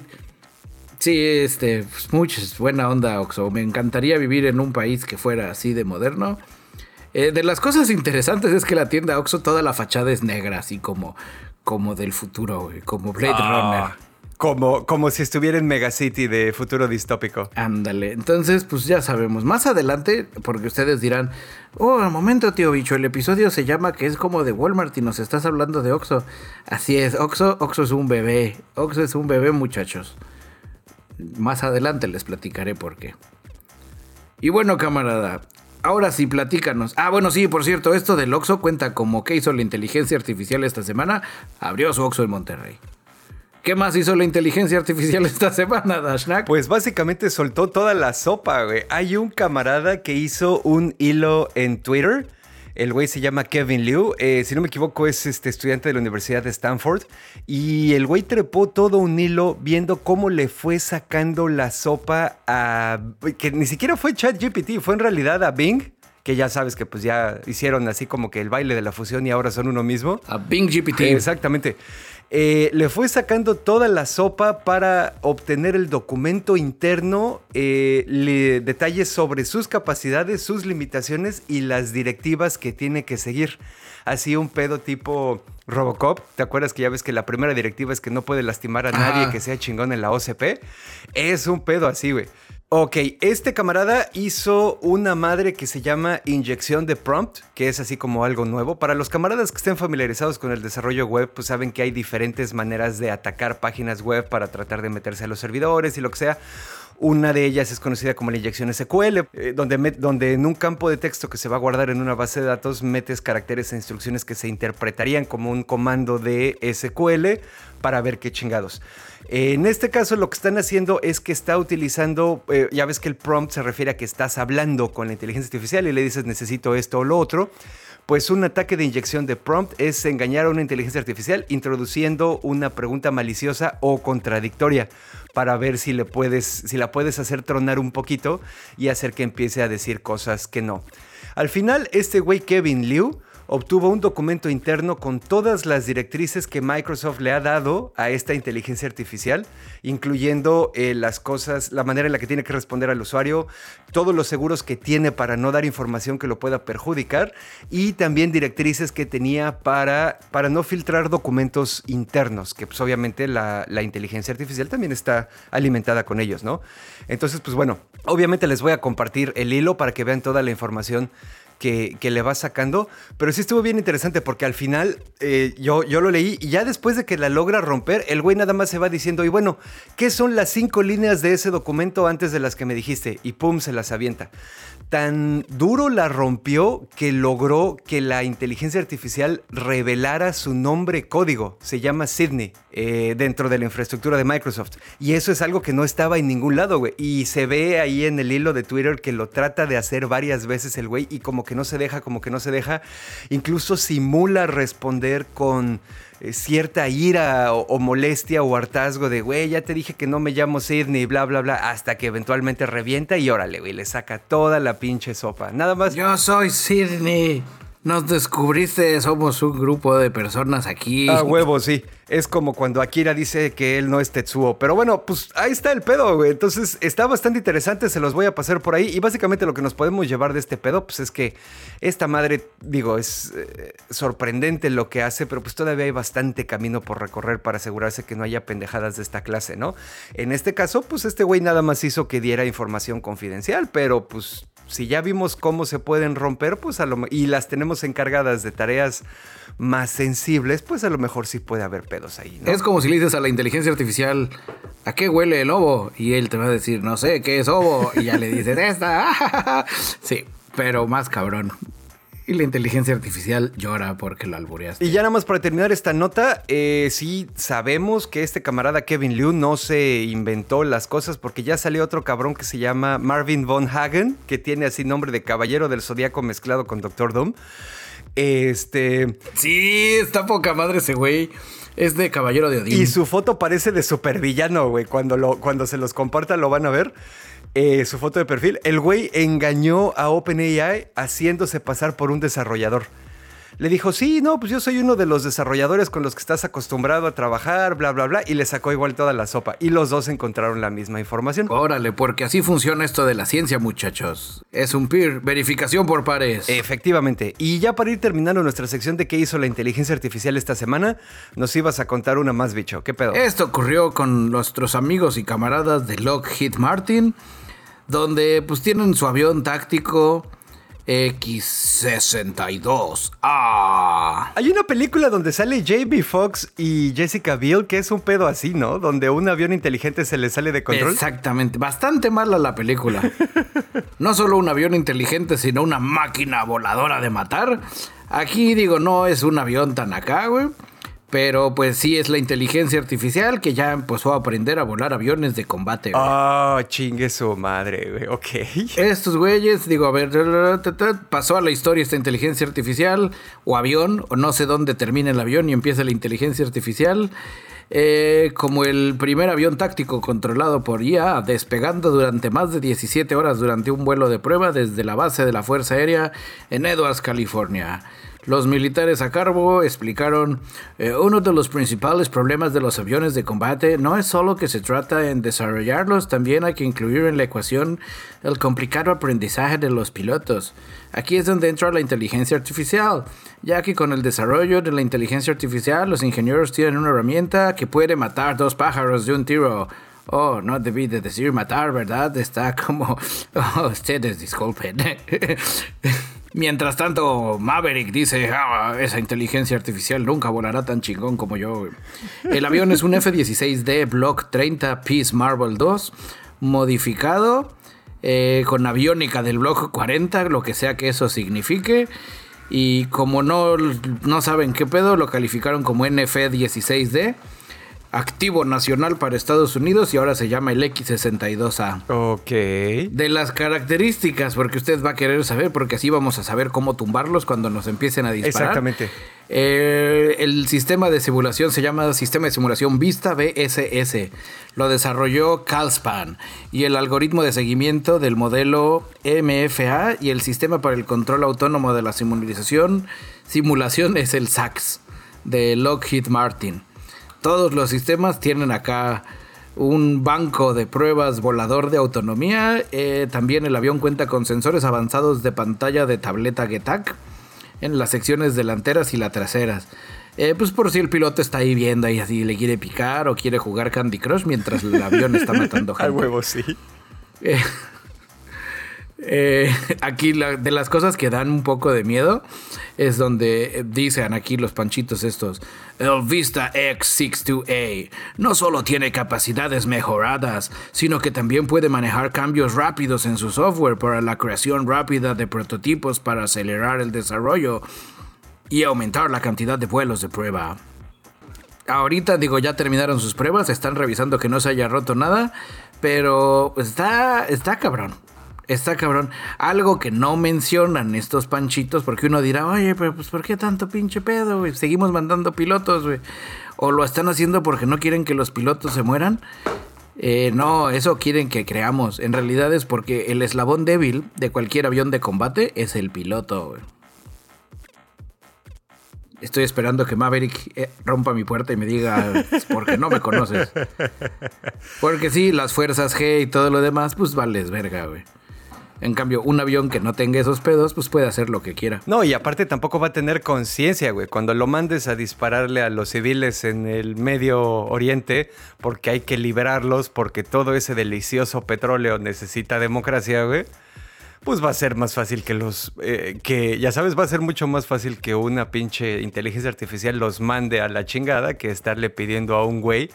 S1: sí, este, pues muchas, buena onda, Oxo. Me encantaría vivir en un país que fuera así de moderno. Eh, de las cosas interesantes es que la tienda Oxo, toda la fachada es negra, así como, como del futuro, güey, como Blade
S2: Ah,
S1: Runner.
S2: Como, como si estuviera en Megacity de futuro distópico.
S1: Ándale, entonces pues ya sabemos, más adelante, porque ustedes dirán, oh, un momento tío bicho, el episodio se llama que es como de Walmart y nos estás hablando de Oxo. Así es, Oxo, Oxo es un bebé, Oxo es un bebé muchachos. Más adelante les platicaré por qué. Y bueno camarada, ahora sí platícanos. Ah, bueno sí, por cierto, esto del Oxo cuenta como que hizo la inteligencia artificial esta semana, abrió su Oxo en Monterrey. ¿Qué más hizo la inteligencia artificial esta semana, Dashnak?
S2: Pues básicamente soltó toda la sopa, güey. Hay un camarada que hizo un hilo en Twitter. El güey se llama Kevin Liu. Eh, si no me equivoco, es este estudiante de la Universidad de Stanford. Y el güey trepó todo un hilo viendo cómo le fue sacando la sopa a. que ni siquiera fue ChatGPT, fue en realidad a Bing. Que ya sabes que pues ya hicieron así como que el baile de la fusión y ahora son uno mismo.
S1: A Bing GPT.
S2: Exactamente. Eh, le fue sacando toda la sopa para obtener el documento interno, eh, le- detalles sobre sus capacidades, sus limitaciones y las directivas que tiene que seguir. Así un pedo tipo Robocop. ¿Te acuerdas que ya ves que la primera directiva es que no puede lastimar a nadie que sea chingón en la OCP? Es un pedo así, güey. Ok, este camarada hizo una madre que se llama inyección de prompt, que es así como algo nuevo. Para los camaradas que estén familiarizados con el desarrollo web, pues saben que hay diferentes maneras de atacar páginas web para tratar de meterse a los servidores y lo que sea. Una de ellas es conocida como la inyección SQL, eh, donde, en un campo de texto que se va a guardar en una base de datos metes caracteres e instrucciones que se interpretarían como un comando de SQL para ver qué chingados. En este caso lo que están haciendo es que está utilizando, eh, ya ves que el prompt se refiere a que estás hablando con la inteligencia artificial y le dices necesito esto o lo otro, Pues un ataque de inyección de prompt es engañar a una inteligencia artificial introduciendo una pregunta maliciosa o contradictoria para ver si puedes si la puedes hacer tronar un poquito y hacer que empiece a decir cosas que no. Al final este güey Kevin Liu obtuvo un documento interno con todas las directrices que Microsoft le ha dado a esta inteligencia artificial, incluyendo eh, las cosas, la manera en la que tiene que responder al usuario, todos los seguros que tiene para no dar información que lo pueda perjudicar y también directrices que tenía para, para no filtrar documentos internos, que pues obviamente la, la inteligencia artificial también está alimentada con ellos, ¿no? Entonces, pues bueno, obviamente les voy a compartir el hilo para que vean toda la información que, le va sacando. Pero sí estuvo bien interesante porque al final eh, yo, yo lo leí y ya después de que la logra romper, el güey nada más se va diciendo, y bueno, ¿qué son las cinco líneas de ese documento antes de las que me dijiste? Y pum, se las avienta tan duro la rompió que logró que la inteligencia artificial revelara su nombre código. Se llama Sydney eh, dentro de la infraestructura de Microsoft. Y eso es algo que no estaba en ningún lado, güey. Y se ve ahí en el hilo de Twitter que lo trata de hacer varias veces el güey y como que no se deja, como que no se deja. Incluso simula responder con eh, cierta ira o, molestia o hartazgo de, güey, ya te dije que no me llamo Sidney, bla, bla, bla, hasta que eventualmente revienta y órale, güey, le saca toda la pinche sopa. Nada más.
S1: Yo soy Sidney. Nos descubriste, somos un grupo de personas aquí.
S2: A huevo, sí. Es como cuando Akira dice que él no es Tetsuo. Pero bueno, pues ahí está el pedo, güey. Entonces está bastante interesante, se los voy a pasar por ahí. Y básicamente lo que nos podemos llevar de este pedo, pues es que esta madre, digo, es eh, sorprendente lo que hace, pero pues todavía hay bastante camino por recorrer para asegurarse que no haya pendejadas de esta clase, ¿no? En este caso, pues este güey nada más hizo que diera información confidencial, pero pues si ya vimos cómo se pueden romper, pues a lo y las tenemos encargadas de tareas más sensibles, pues a lo mejor sí puede haber pedos ahí.
S1: Es como si le dices a la inteligencia artificial, ¿a qué huele el lobo? Y él te va a decir, no sé, ¿qué es ovo? Y ya le dices, esta. sí, pero más cabrón. Y la inteligencia artificial llora porque lo albureaste.
S2: Y ya nada más para terminar esta nota, eh, sí sabemos que este camarada Kevin Liu no se inventó las cosas porque ya salió otro cabrón que se llama Marvin Von Hagen, que tiene así nombre de caballero del zodiaco mezclado con Doctor Doom. Este.
S1: Sí, está poca madre ese güey. Es de Caballero de Odín.
S2: Y su foto parece de supervillano, güey. Cuando, lo, cuando se los comparta lo van a ver. Eh, su foto de perfil, el güey engañó a OpenAI haciéndose pasar por un desarrollador. Le dijo, sí, no, pues yo soy uno de los desarrolladores con los que estás acostumbrado a trabajar, bla, bla, bla, y le sacó igual toda la sopa. Y los dos encontraron la misma información.
S1: Órale, porque así funciona esto de la ciencia, muchachos. Es un peer, verificación por pares.
S2: Efectivamente. Y ya para ir terminando nuestra sección de qué hizo la inteligencia artificial esta semana, nos ibas a contar una más, bicho. ¿Qué pedo?
S1: Esto ocurrió con nuestros amigos y camaradas de Lockheed Martin donde pues tienen su avión táctico X-62. Ah.
S2: Hay una película donde sale J.B. Fox y Jessica Biel que es un pedo así, ¿no? Donde un avión inteligente se le sale de control.
S1: Exactamente, bastante mala la película. no solo un avión inteligente, sino una máquina voladora de matar. Aquí digo, no es un avión tan acá, güey. Pero pues sí es la inteligencia artificial que ya empezó a aprender a volar aviones de combate.
S2: Ah, chingue su madre, güey. Ok.
S1: Estos güeyes, digo, a ver, pasó a la historia esta inteligencia artificial o avión, o no sé dónde termina el avión y empieza la inteligencia artificial. Eh, como el primer avión táctico controlado por IA, despegando durante más de 17 horas durante un vuelo de prueba desde la base de la Fuerza Aérea en Edwards, California. Los militares a cargo explicaron, eh, uno de los principales problemas de los aviones de combate no es solo que se trata en desarrollarlos, también hay que incluir en la ecuación el complicado aprendizaje de los pilotos. Aquí es donde entra la inteligencia artificial, ya que con el desarrollo de la inteligencia artificial los ingenieros tienen una herramienta que puede matar dos pájaros de un tiro. Oh, no debí de decir matar, ¿verdad? Está como... Oh, ustedes disculpen. Mientras tanto, Maverick dice, ah, esa inteligencia artificial nunca volará tan chingón como yo. El avión es un F-16D Block 30 Peace Marvel 2, modificado eh, con aviónica del Block 40, lo que sea que eso signifique. Y como no, no saben qué pedo, lo calificaron como NF-16D. Activo nacional para Estados Unidos y ahora se llama el X62A.
S2: Ok.
S1: De las características, porque usted va a querer saber, porque así vamos a saber cómo tumbarlos cuando nos empiecen a disparar.
S2: Exactamente.
S1: Eh, el sistema de simulación se llama Sistema de Simulación Vista BSS. Lo desarrolló Calspan. Y el algoritmo de seguimiento del modelo MFA y el sistema para el control autónomo de la simulación, simulación es el SAX de Lockheed Martin. Todos los sistemas tienen acá un banco de pruebas volador de autonomía. Eh, también el avión cuenta con sensores avanzados de pantalla de tableta GETAC en las secciones delanteras y las traseras. Eh, pues por si el piloto está ahí viendo y así le quiere picar o quiere jugar Candy Crush mientras el avión está matando gente.
S2: Al huevo, sí.
S1: Eh, eh, aquí de las cosas que dan un poco de miedo es donde eh, dicen aquí los panchitos estos. El Vista X62A no solo tiene capacidades mejoradas, sino que también puede manejar cambios rápidos en su software para la creación rápida de prototipos para acelerar el desarrollo y aumentar la cantidad de vuelos de prueba. Ahorita digo, ya terminaron sus pruebas, están revisando que no se haya roto nada, pero está, está cabrón. Está cabrón. Algo que no mencionan estos panchitos, porque uno dirá, oye, pero pues ¿por qué tanto pinche pedo, güey? Seguimos mandando pilotos, güey. O lo están haciendo porque no quieren que los pilotos se mueran. Eh, no, eso quieren que creamos. En realidad es porque el eslabón débil de cualquier avión de combate es el piloto, güey. Estoy esperando que Maverick eh, rompa mi puerta y me diga, "Es porque no me conoces. Porque sí, las fuerzas G y todo lo demás, pues vales verga, güey. En cambio, un avión que no tenga esos pedos, pues puede hacer lo que quiera.
S2: No, y aparte tampoco va a tener conciencia, güey. Cuando lo mandes a dispararle a los civiles en el Medio Oriente, porque hay que liberarlos, porque todo ese delicioso petróleo necesita democracia, güey. Pues va a ser más fácil que los. eh, que ya sabes, va a ser mucho más fácil que una pinche inteligencia artificial los mande a la chingada que estarle pidiendo a un güey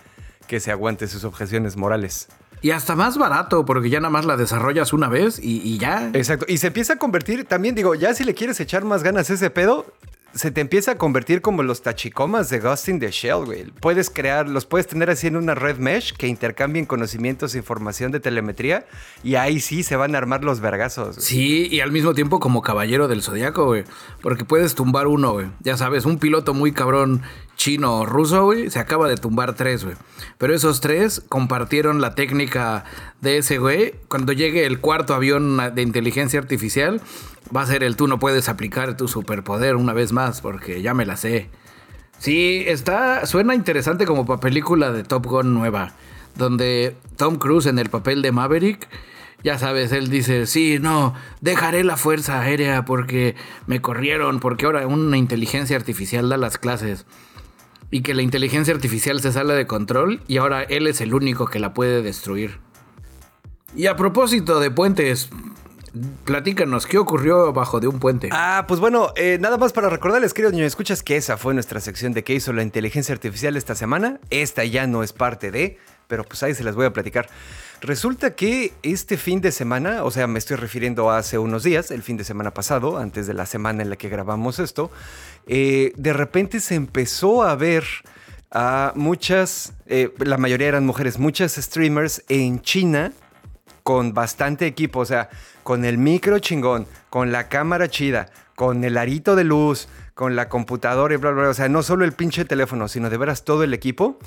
S2: que se aguante sus objeciones morales.
S1: Y hasta más barato, porque ya nada más la desarrollas una vez y, y ya.
S2: Exacto. Y se empieza a convertir, también digo, ya si le quieres echar más ganas a ese pedo, se te empieza a convertir como los tachicomas de Ghost in the Shell, güey. Puedes crear, los puedes tener así en una red mesh que intercambien conocimientos e información de telemetría y ahí sí se van a armar los vergazos. güey.
S1: Sí, y al mismo tiempo como caballero del zodiaco, güey. Porque puedes tumbar uno, güey. Ya sabes, un piloto muy cabrón chino o ruso, güey, se acaba de tumbar tres, güey. Pero esos tres compartieron la técnica de ese güey. Cuando llegue el cuarto avión de inteligencia artificial, va a ser el tú no puedes aplicar tu superpoder una vez más, porque ya me la sé. Sí, está. Suena interesante como para película de Top Gun nueva. Donde Tom Cruise en el papel de Maverick. Ya sabes, él dice, sí, no, dejaré la fuerza aérea porque me corrieron, porque ahora una inteligencia artificial da las clases. Y que la inteligencia artificial se sale de control y ahora él es el único que la puede destruir. Y a propósito de puentes, platícanos, ¿qué ocurrió bajo de un puente?
S2: Ah, pues bueno, eh, nada más para recordarles, queridos niños, escuchas que esa fue nuestra sección de qué hizo la inteligencia artificial esta semana. Esta ya no es parte de, pero pues ahí se las voy a platicar. Resulta que este fin de semana, o sea, me estoy refiriendo a hace unos días, el fin de semana pasado, antes de la semana en la que grabamos esto, eh, de repente se empezó a ver a muchas, eh, la mayoría eran mujeres, muchas streamers en China con bastante equipo, o sea, con el micro chingón, con la cámara chida, con el arito de luz, con la computadora y bla, bla, bla. O sea, no solo el pinche teléfono, sino de veras todo el equipo.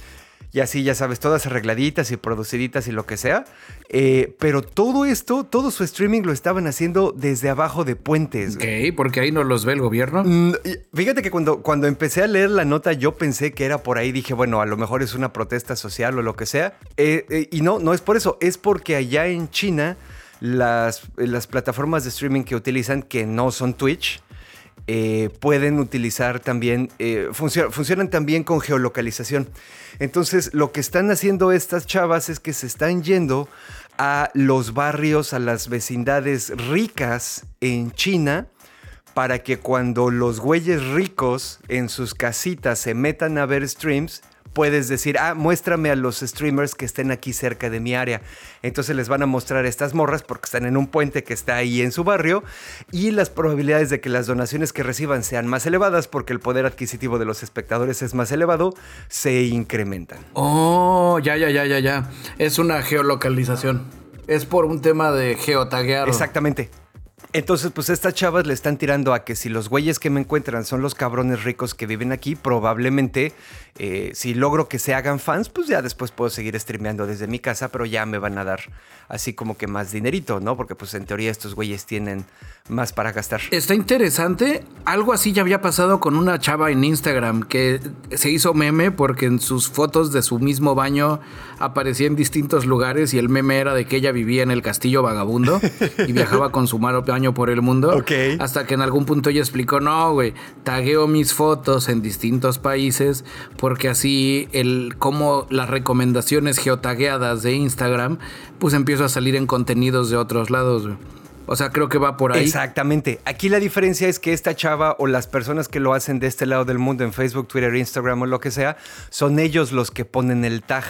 S2: Y así, ya sabes, todas arregladitas y produciditas y lo que sea. Eh, pero todo esto, todo su streaming lo estaban haciendo desde abajo de puentes.
S1: Ok, porque ahí no los ve el gobierno.
S2: Mm, Fíjate que cuando, cuando empecé a leer la nota yo pensé que era por ahí, dije, bueno, a lo mejor es una protesta social o lo que sea. Eh, eh, y no, no es por eso, es porque allá en China las, las plataformas de streaming que utilizan, que no son Twitch, eh, pueden utilizar también, eh, funcio- funcionan también con geolocalización. Entonces, lo que están haciendo estas chavas es que se están yendo a los barrios, a las vecindades ricas en China, para que cuando los güeyes ricos en sus casitas se metan a ver streams, puedes decir, ah, muéstrame a los streamers que estén aquí cerca de mi área. Entonces les van a mostrar estas morras porque están en un puente que está ahí en su barrio y las probabilidades de que las donaciones que reciban sean más elevadas porque el poder adquisitivo de los espectadores es más elevado, se incrementan.
S1: Oh, ya, ya, ya, ya, ya. Es una geolocalización. Es por un tema de geotaguear.
S2: Exactamente. Entonces, pues estas chavas le están tirando a que si los güeyes que me encuentran son los cabrones ricos que viven aquí, probablemente eh, si logro que se hagan fans, pues ya después puedo seguir streameando desde mi casa, pero ya me van a dar así como que más dinerito, ¿no? Porque pues en teoría estos güeyes tienen más para gastar.
S1: Está interesante. Algo así ya había pasado con una chava en Instagram que se hizo meme porque en sus fotos de su mismo baño aparecía en distintos lugares y el meme era de que ella vivía en el castillo vagabundo y viajaba con su baño por el mundo.
S2: Ok.
S1: Hasta que en algún punto ella explicó, no, güey, tagueo mis fotos en distintos países porque así el como las recomendaciones geotagueadas de Instagram, pues empiezo a salir en contenidos de otros lados. güey. O sea, creo que va por ahí.
S2: Exactamente. Aquí la diferencia es que esta chava o las personas que lo hacen de este lado del mundo en Facebook, Twitter, Instagram o lo que sea, son ellos los que ponen el tag.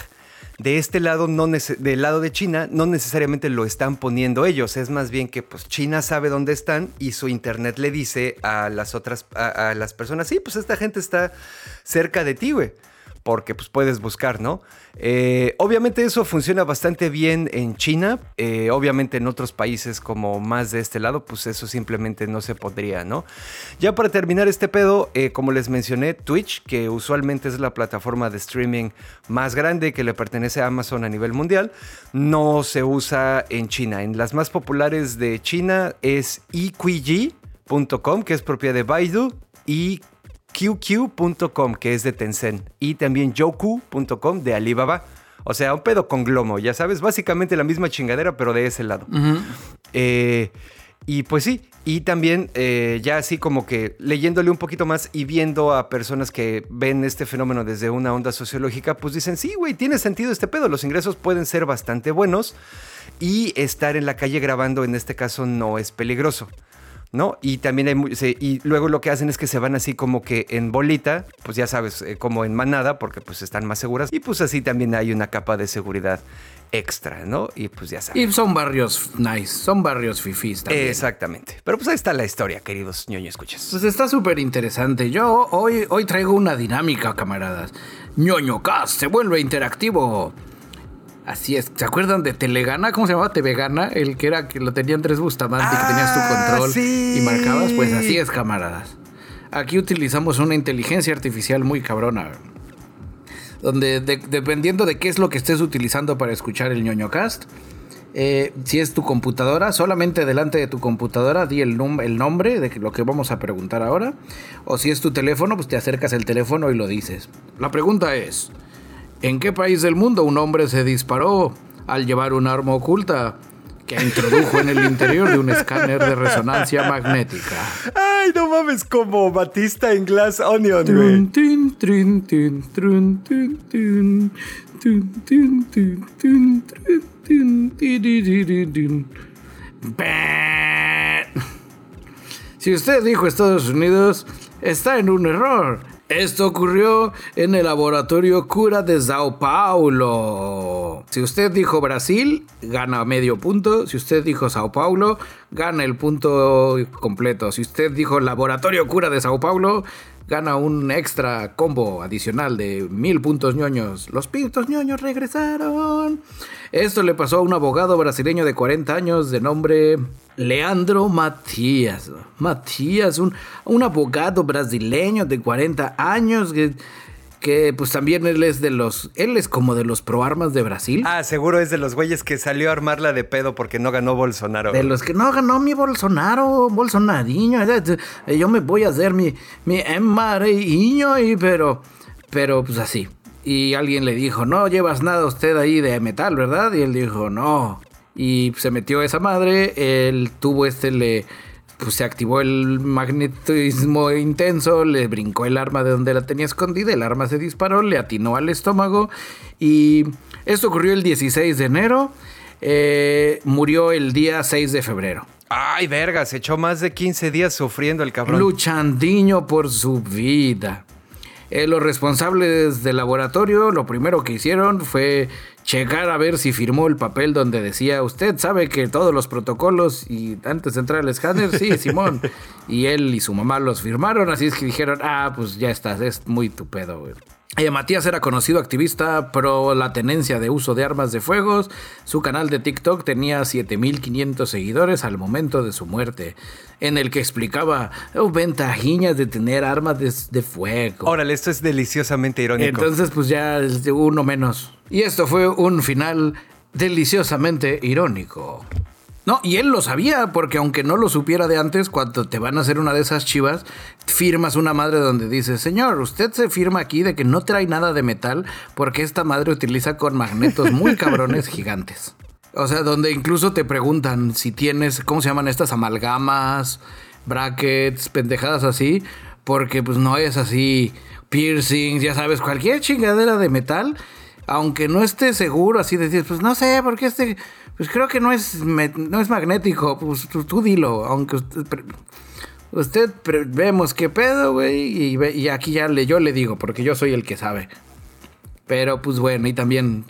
S2: De este lado, no del lado de China, no necesariamente lo están poniendo ellos. Es más bien que pues China sabe dónde están y su internet le dice a las otras, a, a las personas, sí, pues esta gente está cerca de ti, güey. Porque pues puedes buscar, ¿no? Eh, obviamente eso funciona bastante bien en China. eh, obviamente en otros países como más de este lado, pues eso simplemente no se podría, ¿no? Ya para terminar este pedo, eh, como les mencioné, Twitch, que usualmente es la plataforma de streaming más grande que le pertenece a Amazon a nivel mundial, no se usa en China. En las más populares de China es eQG.com, que es propiedad de Baidu, y QQ.com, que es de Tencent, y también Yoku.com de Alibaba. O sea, un pedo con glomo, ya sabes, básicamente la misma chingadera, pero de ese lado. Eh, y pues sí, y también eh, ya así como que leyéndole un poquito más y viendo a personas que ven este fenómeno desde una onda sociológica, pues dicen, sí, güey, tiene sentido este pedo, los ingresos pueden ser bastante buenos y estar en la calle grabando en este caso no es peligroso. ¿No? Y también hay, mu- se- y luego lo que hacen es que se van así como que en bolita, pues ya sabes, eh, como en manada, porque pues están más seguras. Y pues así también hay una capa de seguridad extra, ¿no? Y pues ya sabes.
S1: Y son barrios nice, son barrios fifís también.
S2: Exactamente. Pero pues ahí está la historia, queridos ñoño escuchas.
S1: Pues está súper interesante. Yo hoy, hoy traigo una dinámica, camaradas. ñoño Cast se vuelve interactivo. Así es. ¿Se acuerdan de Telegana? ¿Cómo se llamaba? Tevegana. El que era que lo tenían tres Bustamante, que tenías tu
S2: Ah,
S1: control
S2: sí.
S1: y marcabas. Pues así es, camaradas. Aquí utilizamos una inteligencia artificial muy cabrona. Donde de- dependiendo de qué es lo que estés utilizando para escuchar el ñoño cast, eh, si es tu computadora, solamente delante de tu computadora di el, num- el nombre de lo que vamos a preguntar ahora. O si es tu teléfono, pues te acercas el teléfono y lo dices. La pregunta es, ¿en qué país del mundo un hombre se disparó al llevar un arma oculta que introdujo en el interior de un escáner de resonancia magnética?
S2: Ay, no mames, como Batista en Glass Onion.
S1: Si usted dijo Estados Unidos, está en un error. Esto ocurrió en el laboratorio Cura de Sao Paulo. Si usted dijo Brasil, gana medio punto. Si usted dijo Sao Paulo, gana el punto completo. Si usted dijo Laboratorio Cura de Sao Paulo, gana un extra combo adicional de mil puntos ñoños. Los pintos ñoños regresaron. Esto le pasó a un abogado brasileño de 40 años de nombre Leandro Matías. Matías, un, un abogado brasileño de 40 años que pues también él es de los, él es como de los proarmas de Brasil.
S2: Ah, seguro es de los güeyes que salió a armarla de pedo porque no ganó Bolsonaro.
S1: De los que no ganó mi Bolsonaro, Bolsonariño. eh, Yo me voy a hacer mi, mi emmariño, y pero, pero pues así. Y alguien le dijo, no llevas nada usted ahí de metal, ¿verdad? Y él dijo, no. Y se metió esa madre, el tubo este le... Pues se activó el magnetismo intenso, le brincó el arma de donde la tenía escondida, el arma se disparó, le atinó al estómago y esto ocurrió el 16 de enero, eh, murió el día 6 de febrero.
S2: Ay, verga, se echó más de 15 días sufriendo el cabrón.
S1: Luchandiño por su vida. Eh, los responsables del laboratorio lo primero que hicieron fue checar a ver si firmó el papel donde decía, usted sabe que todos los protocolos y antes de entrar al escáner, sí, Simón. y él y su mamá los firmaron, así es que dijeron, ah, pues ya estás, es muy tu pedo, güey. Eh, Matías era conocido activista pro la tenencia de uso de armas de fuego. Su canal de TikTok tenía 7500 seguidores al momento de su muerte, en el que explicaba oh, ventajiñas de tener armas de, de fuego.
S2: Órale, esto es deliciosamente irónico.
S1: Entonces, pues ya uno menos. Y esto fue un final deliciosamente irónico. No, y él lo sabía, porque aunque no lo supiera de antes, cuando te van a hacer una de esas chivas, firmas una madre donde dice, señor, usted se firma aquí de que no trae nada de metal, porque esta madre utiliza con magnetos muy cabrones gigantes. O sea, donde incluso te preguntan si tienes, ¿cómo se llaman estas amalgamas, brackets, pendejadas así? Porque pues no es así, piercings, ya sabes, cualquier chingadera de metal, aunque no esté seguro así de decir, pues no sé, porque este pues creo que no es, no es magnético. Pues tú, dilo, aunque usted, usted vemos qué pedo, güey. Y, aquí ya le, yo le digo, porque yo soy el que sabe. Pero pues bueno, y también,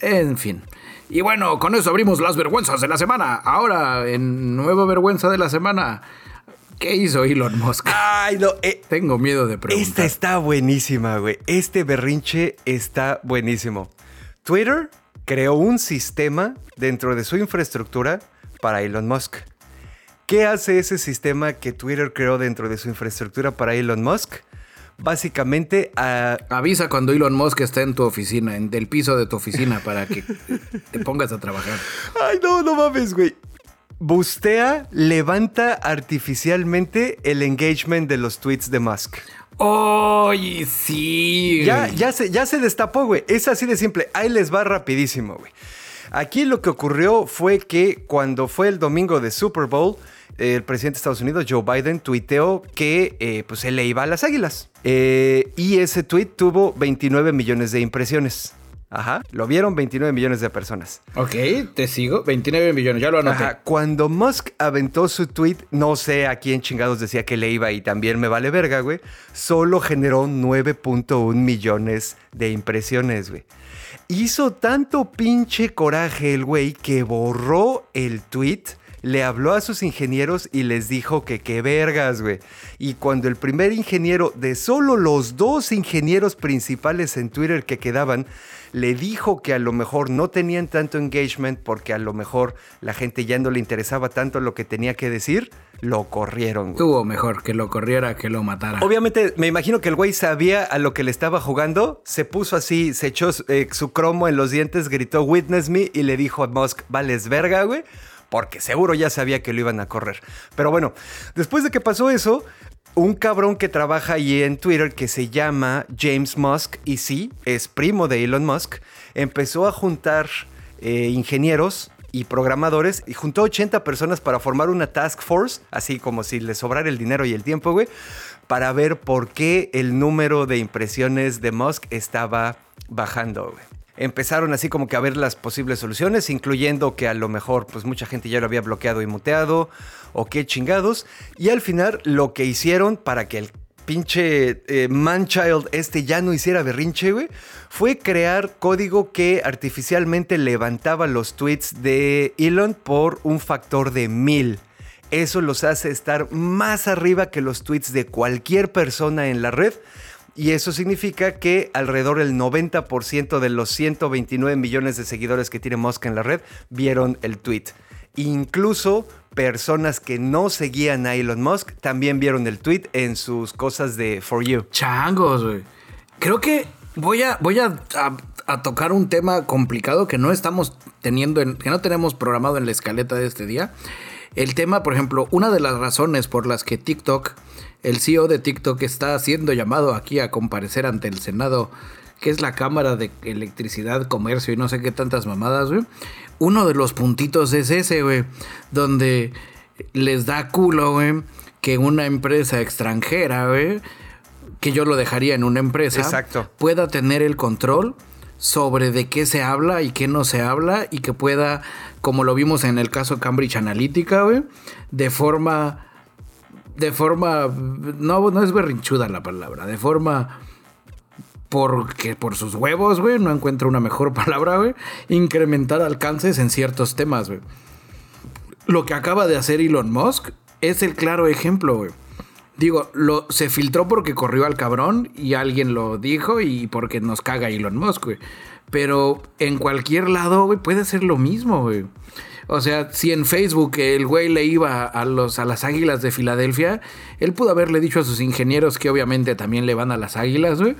S1: en fin. Y bueno, con eso abrimos las vergüenzas de la semana. Ahora, en nueva vergüenza de la semana, ¿qué hizo Elon Musk?
S2: Ay, no, eh,
S1: Tengo miedo de preguntar.
S2: Esta está buenísima, güey. Este berrinche está buenísimo. Twitter creó un sistema dentro de su infraestructura para Elon Musk. ¿Qué hace ese sistema que Twitter creó dentro de su infraestructura para Elon Musk? Básicamente
S1: avisa cuando Elon Musk está en tu oficina, en el piso de tu oficina para que te pongas a trabajar.
S2: Ay, no, no mames, güey. Bustea levanta artificialmente el engagement de los tweets de Musk.
S1: ¡Oye, sí!
S2: Ya, ya, se, ya se destapó, güey. Es así de simple. Ahí les va rapidísimo, güey. Aquí lo que ocurrió fue que cuando fue el domingo de Super Bowl, el presidente de Estados Unidos, Joe Biden, tuiteó que eh, pues él le iba a las águilas. Eh, y ese tweet tuvo 29 millones de impresiones. Ajá, lo vieron 29 millones de personas.
S1: Ok, te sigo. 29 millones, ya lo anoté. Ajá,
S2: cuando Musk aventó su tweet, no sé a quién chingados decía que le iba y también me vale verga, güey. Solo generó 9.1 millones de impresiones, güey. Hizo tanto pinche coraje el güey que borró el tweet le habló a sus ingenieros y les dijo que qué vergas, güey. Y cuando el primer ingeniero de solo los dos ingenieros principales en Twitter que quedaban, le dijo que a lo mejor no tenían tanto engagement porque a lo mejor la gente ya no le interesaba tanto lo que tenía que decir, lo corrieron.
S1: Tuvo mejor que lo corriera que lo matara.
S2: Obviamente, me imagino que el güey sabía a lo que le estaba jugando, se puso así, se echó eh, su cromo en los dientes, gritó Witness me y le dijo a Musk, vales verga, güey porque seguro ya sabía que lo iban a correr. Pero bueno, después de que pasó eso, un cabrón que trabaja ahí en Twitter que se llama James Musk, y sí, es primo de Elon Musk, empezó a juntar eh, ingenieros y programadores y juntó 80 personas para formar una task force, así como si le sobrara el dinero y el tiempo, güey, para ver por qué el número de impresiones de Musk estaba bajando, güey empezaron así como que a ver las posibles soluciones, incluyendo que a lo mejor pues mucha gente ya lo había bloqueado y muteado o qué chingados. Y al final lo que hicieron para que el pinche eh, Manchild este ya no hiciera berrinche, güey, fue crear código que artificialmente levantaba los tweets de Elon por un factor de mil. Eso los hace estar más arriba que los tweets de cualquier persona en la red y eso significa que alrededor del 90% de los 129 millones de seguidores que tiene Musk en la red vieron el tweet. Incluso personas que no seguían a Elon Musk también vieron el tweet en sus cosas de For You.
S1: Changos, güey. Creo que voy a, voy a, tocar un tema complicado que no estamos teniendo, que no tenemos programado en la escaleta de este día. El tema, por ejemplo, una de las razones por las que TikTok el CEO de TikTok está siendo llamado aquí a comparecer ante el Senado, que es la Cámara de Electricidad, Comercio y no sé qué tantas mamadas, güey. Uno de los puntitos es ese, güey, donde les da culo, güey, que una empresa extranjera, güey, que yo lo dejaría en una empresa, pueda tener el control sobre de qué se habla y qué no se habla y que pueda, como lo vimos en el caso Cambridge Analytica, güey, de forma de forma, no, no es berrinchuda la palabra, de forma porque por sus huevos, güey, no encuentro una mejor palabra, güey, incrementar alcances en ciertos temas, güey. Lo que acaba de hacer Elon Musk es el claro ejemplo, güey. Digo, lo, se filtró porque corrió al cabrón y alguien lo dijo y porque nos caga Elon Musk, güey. Pero en cualquier lado, güey, puede ser lo mismo, güey. O sea, si en Facebook el güey le iba a, los, a las águilas de Filadelfia, él pudo haberle dicho a sus ingenieros que obviamente también le van a las águilas, güey.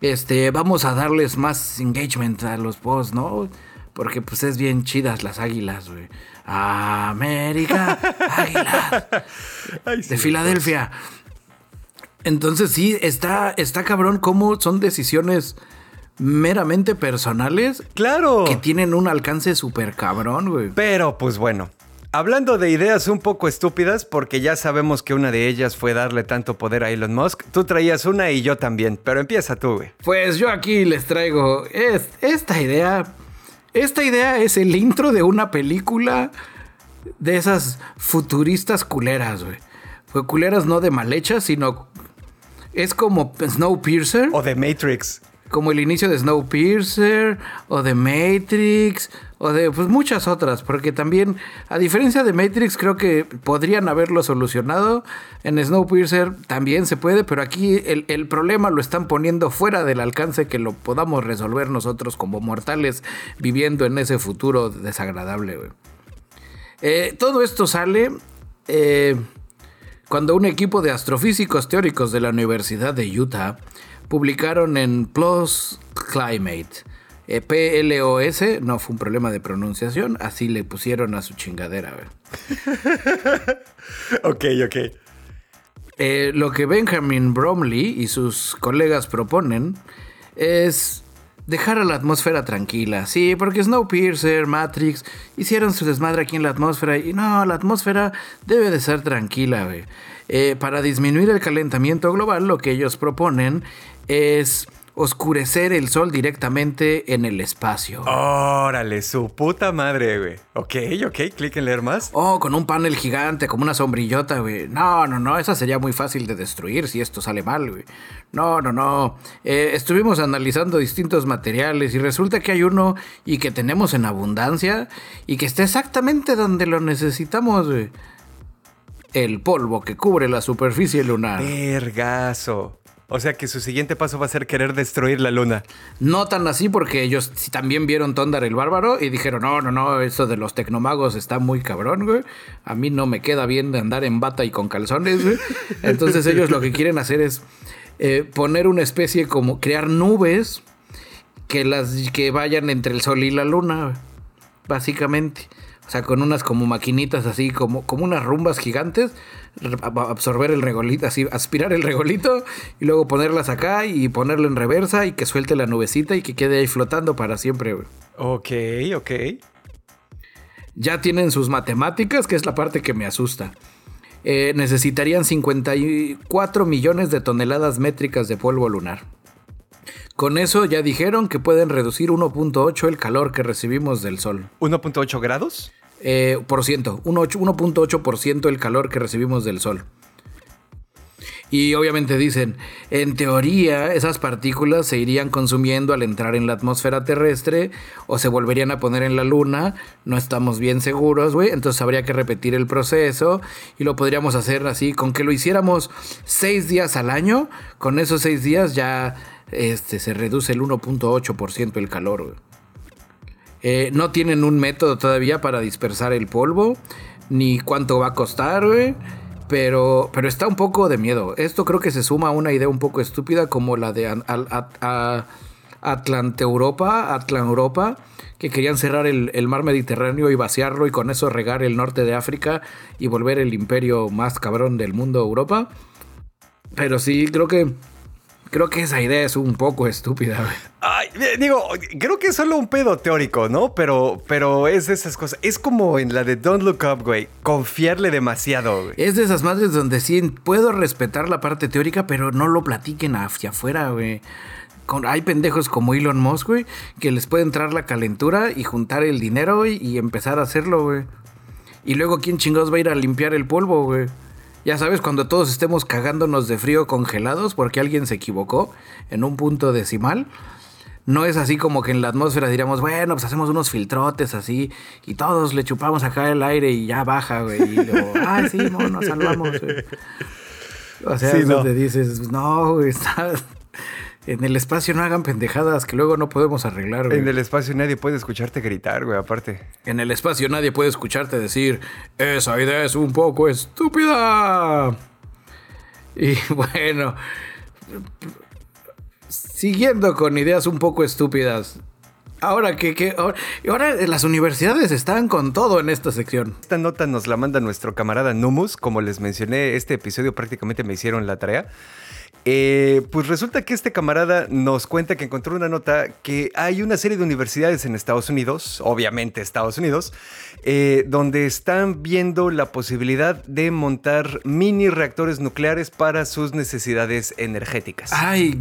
S1: Este, vamos a darles más engagement a los posts, ¿no? Porque pues es bien chidas las águilas, güey. América, águilas. de Filadelfia. Entonces sí, está, está cabrón cómo son decisiones meramente personales.
S2: Claro.
S1: Que tienen un alcance súper cabrón, güey.
S2: Pero pues bueno. Hablando de ideas un poco estúpidas, porque ya sabemos que una de ellas fue darle tanto poder a Elon Musk, tú traías una y yo también, pero empieza tú, güey.
S1: Pues yo aquí les traigo esta idea. Esta idea es el intro de una película de esas futuristas culeras, güey. Culeras no de mal hechas, sino es como Snowpiercer.
S2: O de Matrix
S1: como el inicio de Snowpiercer o de Matrix o de pues, muchas otras, porque también, a diferencia de Matrix, creo que podrían haberlo solucionado. En Snowpiercer también se puede, pero aquí el, problema lo están poniendo fuera del alcance que lo podamos resolver nosotros como mortales viviendo en ese futuro desagradable. Eh, todo esto sale eh, cuando un equipo de astrofísicos teóricos de la Universidad de Utah publicaron en Plus Climate. Eh, PLOS, no fue un problema de pronunciación, así le pusieron a su chingadera.
S2: ok, ok.
S1: Eh, lo que Benjamin Bromley y sus colegas proponen es dejar a la atmósfera tranquila. Sí, porque Snowpiercer, Matrix hicieron su desmadre aquí en la atmósfera y no, la atmósfera debe de ser tranquila, güey. Eh, para disminuir el calentamiento global, lo que ellos proponen es oscurecer el sol directamente en el espacio.
S2: Órale, su puta madre, güey. Ok, ok, clic en leer más.
S1: Oh, con un panel gigante, como una sombrillota, güey. No, no, no, esa sería muy fácil de destruir si esto sale mal, güey. No, no, no. Eh, estuvimos analizando distintos materiales y resulta que hay uno y que tenemos en abundancia y que está exactamente donde lo necesitamos, güey el polvo que cubre la superficie lunar.
S2: Vergazo. O sea que su siguiente paso va a ser querer destruir la luna.
S1: No tan así porque ellos también vieron Tondar el bárbaro y dijeron, no, no, no, eso de los tecnomagos está muy cabrón, güey. A mí no me queda bien de andar en bata y con calzones, güey. Entonces ellos lo que quieren hacer es eh, poner una especie como crear nubes que, las, que vayan entre el sol y la luna, básicamente. O sea, con unas como maquinitas así, como, como unas rumbas gigantes, absorber el regolito, así, aspirar el regolito y luego ponerlas acá y ponerlo en reversa y que suelte la nubecita y que quede ahí flotando para siempre.
S2: Ok, ok.
S1: Ya tienen sus matemáticas, que es la parte que me asusta. Eh, necesitarían 54 millones de toneladas métricas de polvo lunar. Con eso ya dijeron que pueden reducir 1.8 el calor que recibimos del sol.
S2: ¿1.8 grados?
S1: Eh, por ciento, 1.8% el calor que recibimos del Sol. Y obviamente dicen, en teoría esas partículas se irían consumiendo al entrar en la atmósfera terrestre o se volverían a poner en la luna, no estamos bien seguros, güey, entonces habría que repetir el proceso y lo podríamos hacer así, con que lo hiciéramos seis días al año, con esos seis días ya este, se reduce el 1.8% el calor, güey. Eh, no tienen un método todavía para dispersar el polvo, ni cuánto va a costar. Pero, pero está un poco de miedo. Esto creo que se suma a una idea un poco estúpida como la de Atlante Europa, Atlan Europa, que querían cerrar el, el, mar Mediterráneo y vaciarlo y con eso regar el norte de África y volver el imperio más cabrón del mundo Europa. Pero sí, creo que Creo que esa idea es un poco estúpida, güey.
S2: Ay, digo, creo que es solo un pedo teórico, ¿no? Pero, pero es de esas cosas. Es como en la de Don't Look Up, güey. Confiarle demasiado, güey.
S1: Es de esas madres donde sí puedo respetar la parte teórica, pero no lo platiquen hacia afuera, güey. hay pendejos como Elon Musk, güey, que les puede entrar la calentura y juntar el dinero, güey, y empezar a hacerlo, güey. Y luego, ¿quién chingados va a ir a limpiar el polvo, güey? Ya sabes, cuando todos estemos cagándonos de frío congelados porque alguien se equivocó en un punto decimal. No es así como que en la atmósfera diríamos, bueno, pues hacemos unos filtrotes así y todos le chupamos acá el aire y ya baja, güey. Y luego, ah, sí, no, nos salvamos, güey. O sea,
S2: Sí, no.
S1: donde dices, no, güey, está... En el espacio no hagan pendejadas que luego no podemos arreglar, güey.
S2: En el espacio nadie puede escucharte gritar, güey, aparte.
S1: En el espacio nadie puede escucharte decir, esa idea es un poco estúpida. Y bueno, siguiendo con ideas un poco estúpidas. Ahora que, que ahora, ahora las universidades están con todo en esta sección.
S2: Esta nota nos la manda nuestro camarada Numus. Como les mencioné, este episodio prácticamente me hicieron la tarea. Eh, pues resulta que este camarada nos cuenta que encontró una nota que hay una serie de universidades en Estados Unidos, obviamente Estados Unidos, eh, donde están viendo la posibilidad de montar mini reactores nucleares para sus necesidades energéticas.
S1: Ay,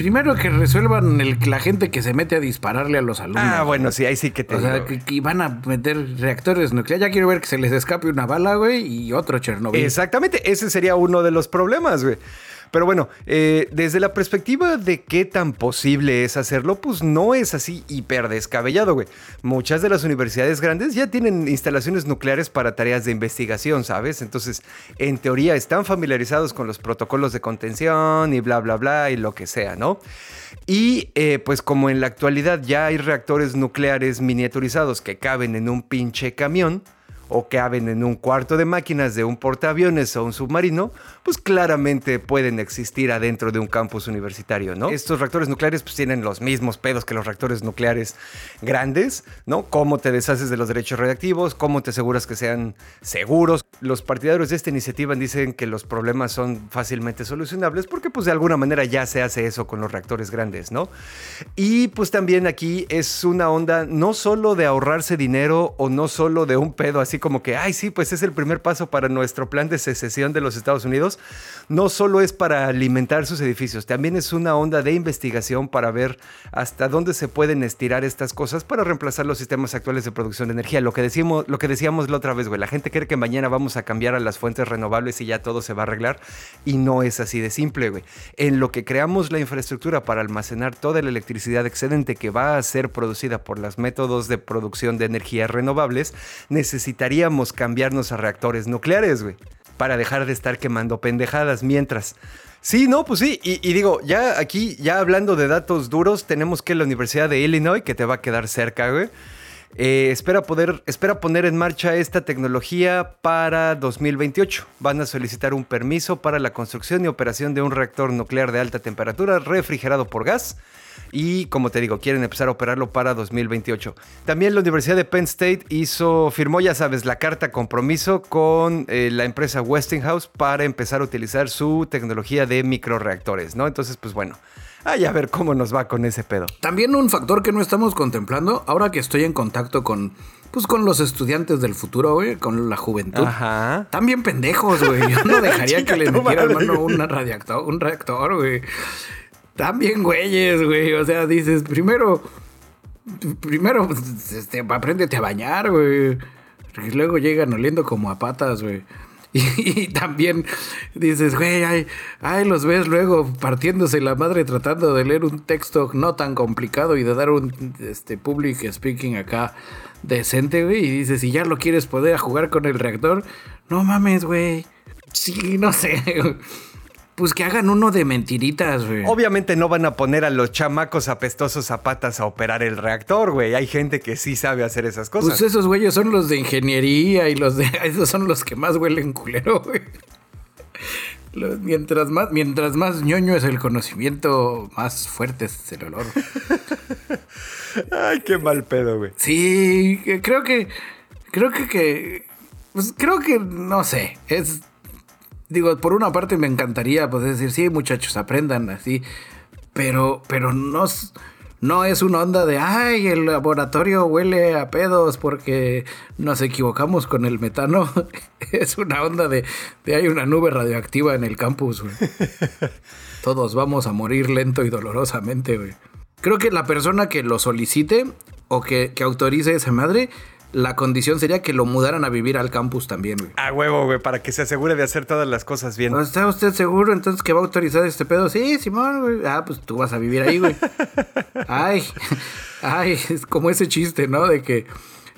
S1: primero que resuelvan el, la gente que se mete a dispararle a los alumnos.
S2: Ah, bueno, sí, ahí sí que te
S1: O sea, que van a meter reactores nucleares. Ya quiero ver que se les escape una bala, güey, y otro Chernobyl.
S2: Exactamente, ese sería uno de los problemas, güey. Pero bueno, eh, desde la perspectiva de qué tan posible es hacerlo, pues no es así hiper descabellado, güey. Muchas de las universidades grandes ya tienen instalaciones nucleares para tareas de investigación, ¿sabes? Entonces, en teoría están familiarizados con los protocolos de contención y bla, bla, bla y lo que sea, ¿no? Y eh, pues como en la actualidad ya hay reactores nucleares miniaturizados que caben en un pinche camión, o caben en un cuarto de máquinas de un portaaviones o un submarino, pues claramente pueden existir adentro de un campus universitario, ¿no? Estos reactores nucleares pues tienen los mismos pedos que los reactores nucleares grandes, ¿no? Cómo te deshaces de los derechos radiactivos, cómo te aseguras que sean seguros. Los partidarios de esta iniciativa dicen que los problemas son fácilmente solucionables porque pues de alguna manera ya se hace eso con los reactores grandes, ¿no? Y pues también aquí es una onda no solo de ahorrarse dinero o no solo de un pedo así como que, ay, sí, pues es el primer paso para nuestro plan de secesión de los Estados Unidos. No solo es para alimentar sus edificios, también es una onda de investigación para ver hasta dónde se pueden estirar estas cosas para reemplazar los sistemas actuales de producción de energía. Lo que decíamos, lo que decíamos la otra vez, güey, la gente cree que mañana vamos a cambiar a las fuentes renovables y ya todo se va a arreglar y no es así de simple, güey. En lo que creamos la infraestructura para almacenar toda la electricidad excedente que va a ser producida por los métodos de producción de energías renovables, necesitaríamos cambiarnos a reactores nucleares, güey, para dejar de estar quemando pendejadas mientras. Sí, no, pues sí, y, y digo, ya aquí, ya hablando de datos duros, tenemos que la Universidad de Illinois, que te va a quedar cerca, güey, eh, espera, poder, espera poner en marcha esta tecnología para 2028. Van a solicitar un permiso para la construcción y operación de un reactor nuclear de alta temperatura refrigerado por gas. Y como te digo, quieren empezar a operarlo para 2028. También la Universidad de Penn State hizo, firmó, ya sabes, la carta compromiso con eh, la empresa Westinghouse para empezar a utilizar su tecnología de microreactores, ¿no? Entonces, pues bueno, ay, a ver cómo nos va con ese pedo.
S1: También un factor que no estamos contemplando, ahora que estoy en contacto con, pues, con los estudiantes del futuro, güey, con la juventud.
S2: Ajá.
S1: También pendejos, güey. Yo no dejaría que les
S2: tu
S1: metiera mano un reactor, un reactor, güey. También güeyes, güey. O sea, dices, primero, primero, este, apréndete a bañar, güey. Y luego llegan oliendo como a patas, güey. Y, también dices, güey, ay, ay, los ves luego partiéndose la madre tratando de leer un texto no tan complicado y de dar un este, public speaking acá decente, güey. Y dices, si ya lo quieres poder jugar con el reactor, no mames, güey. Sí, no sé. Pues que hagan uno de mentiritas, güey.
S2: Obviamente no van a poner a los chamacos apestosos zapatas a operar el reactor, güey. Hay gente que sí sabe hacer esas cosas.
S1: Pues esos güeyes son los de ingeniería y los de. Esos son los que más huelen culero, güey. Los- mientras, más, mientras más ñoño es el conocimiento, más fuerte es el olor.
S2: Ay, qué mal pedo, güey.
S1: Sí, creo que. Creo que. que pues creo que. No sé. Es. Digo, por una parte me encantaría poder decir, sí, muchachos, aprendan así. Pero. Pero no. es- No es una onda de, ay, el laboratorio huele a pedos porque nos equivocamos con el metano. Es una onda de, de hay una nube radioactiva en el campus, güey. Todos vamos a morir lento y dolorosamente, güey. Creo que la persona que lo solicite o que, que autorice esa madre la condición sería que lo mudaran a vivir al campus también, güey.
S2: A huevo, güey, para que se asegure de hacer todas las cosas bien.
S1: ¿Está usted seguro entonces que va a autorizar este pedo? Sí, Simón, güey. Ah, pues tú vas a vivir ahí, güey. Ay, ay, es como ese chiste, ¿no? De que,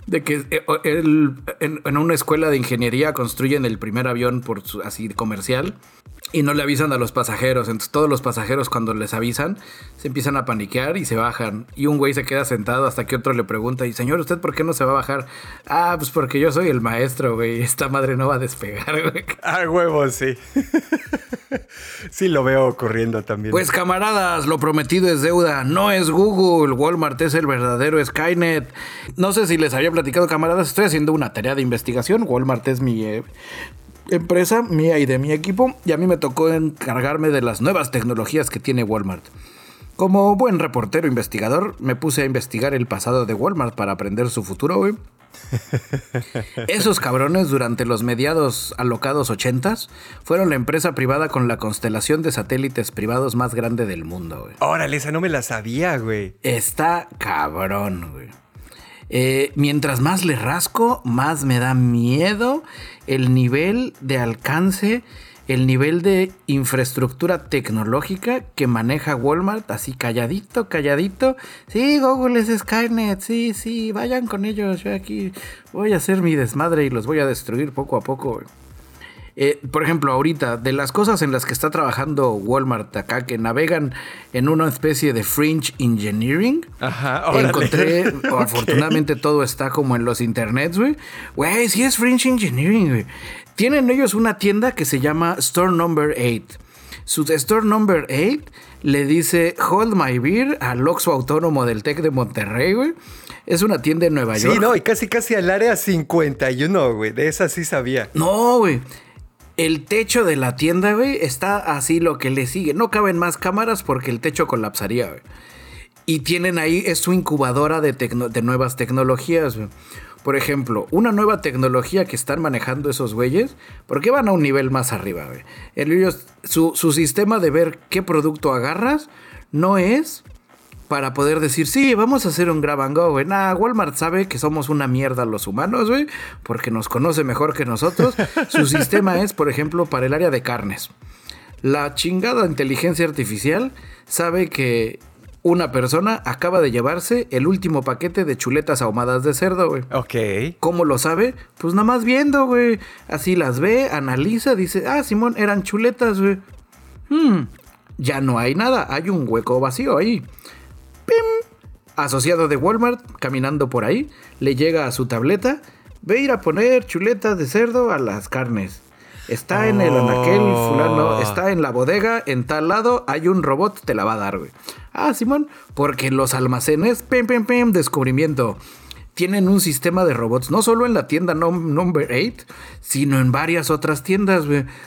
S1: de que eh, el- en, en una escuela de ingeniería construyen el primer avión por su- así comercial y no le avisan a los pasajeros. Entonces todos los pasajeros cuando les avisan se empiezan a paniquear y se bajan. Y un güey se queda sentado hasta que otro le pregunta, y señor, ¿usted por qué no se va a bajar? Ah, pues porque yo soy el maestro, güey. Esta madre no va a despegar, güey.
S2: A huevo, sí. sí lo veo ocurriendo también.
S1: Pues camaradas, lo prometido es deuda, no es Google, Walmart es el verdadero Skynet. No sé si les había platicado camaradas, estoy haciendo una tarea de investigación, Walmart es mi eh, empresa, mía y de mi equipo, y a mí me tocó encargarme de las nuevas tecnologías que tiene Walmart. Como buen reportero investigador, me puse a investigar el pasado de Walmart para aprender su futuro, güey. Esos cabrones durante los mediados alocados 80s fueron la empresa privada con la constelación de satélites privados más grande del mundo, güey.
S2: Órale, esa no me la sabía, güey.
S1: Está cabrón, güey. Eh, mientras más le rasco, más me da miedo el nivel de alcance, el nivel de infraestructura tecnológica que maneja Walmart, así calladito, calladito. Sí, Google es Skynet, sí, sí, vayan con ellos. Yo aquí voy a hacer mi desmadre y los voy a destruir poco a poco. Eh, por ejemplo, ahorita, de las cosas en las que está trabajando Walmart acá, que navegan en una especie de fringe engineering,
S2: Ajá, órale.
S1: encontré,
S2: Ok.
S1: afortunadamente todo está como en los internets, güey. Güey, sí es fringe engineering, güey. Tienen ellos una tienda que se llama Store Number 8. Su Store Number 8 le dice Hold My Beer al Oxxo Autónomo del TEC de Monterrey, güey. Es una tienda en Nueva York.
S2: Sí, no, y casi casi al área 51, güey. De esa sí sabía.
S1: No, güey. El techo de la tienda, güey, está así lo que le sigue. No caben más cámaras porque el techo colapsaría, güey. Y tienen ahí, es su incubadora de, de nuevas tecnologías. Por ejemplo, una nueva tecnología que están manejando esos güeyes, porque van a un nivel más arriba, güey. Su, su sistema de ver qué producto agarras no es para poder decir, sí, vamos a hacer un grab and go, güey. Nah, Walmart sabe que somos una mierda los humanos, güey, porque nos conoce mejor que nosotros. Su sistema es, por ejemplo, para el área de carnes. La chingada inteligencia artificial sabe que una persona acaba de llevarse el último paquete de chuletas ahumadas de cerdo, güey.
S2: Ok.
S1: ¿Cómo lo sabe? Pues nada más viendo, güey. Así las ve, analiza, dice, ah, Simón, eran chuletas, güey. Hmm, ya no hay nada, hay un hueco vacío ahí. ¡Pim! Asociado de Walmart, caminando por ahí, le llega a su tableta, ve ir a poner chuletas de cerdo a las carnes. Está en el anaquel fulano, está en la bodega, en tal lado, hay un robot, te la va a dar, güey. Ah, Simón, porque los almacenes, pim, pim, pim, descubrimiento tienen un sistema de robots, no solo en la tienda nom- number 8, sino en varias otras tiendas,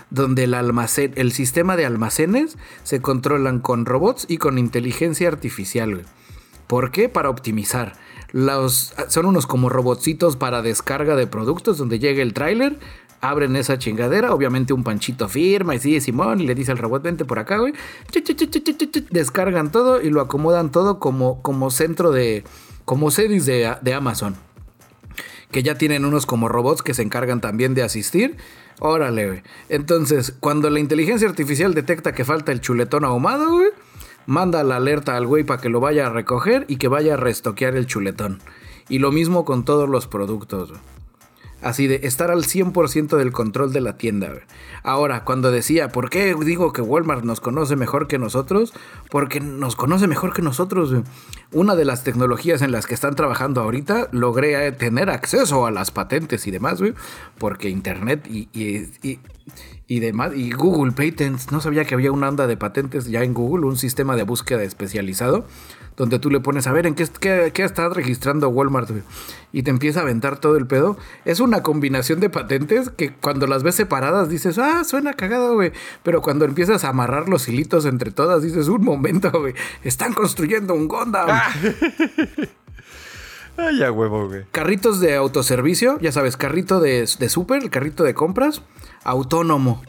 S1: donde el almacén, el sistema de almacenes se controlan con robots y con inteligencia artificial, güey. ¿Por qué? Para optimizar. Los, son unos como robotcitos para descarga de productos donde llega el tráiler, abren esa chingadera, obviamente un panchito firma y sigue Simón y le dice al robot, vente por acá, güey. Descargan todo y lo acomodan todo como, como centro de, como series de, Amazon. Que ya tienen unos como robots que se encargan también de asistir. Órale, güey. Entonces, cuando la inteligencia artificial detecta que falta el chuletón ahumado, güey, manda la alerta al güey para que lo vaya a recoger y que vaya a restoquear el chuletón. Y lo mismo con todos los productos, güey. Así de estar al 100% del control de la tienda. Ahora, cuando decía, ¿por qué digo que Walmart nos conoce mejor que nosotros? Porque nos conoce mejor que nosotros. Una de las tecnologías en las que están trabajando ahorita, logré tener acceso a las patentes y demás. Porque Internet y- y demás, y Google Patents, no sabía que había una onda de patentes ya en Google, un sistema de búsqueda especializado, donde tú le pones a ver en qué, qué, registrando Walmart, y te empieza a aventar todo el pedo. Es una combinación de patentes que cuando las ves separadas dices, ah, suena cagado, güey, pero cuando empiezas a amarrar los hilitos entre todas dices, un momento, güey, están construyendo un Gundam.
S2: Ay, a huevo, güey.
S1: Carritos de autoservicio, ya sabes, carrito de, de súper, el carrito de compras, autónomo.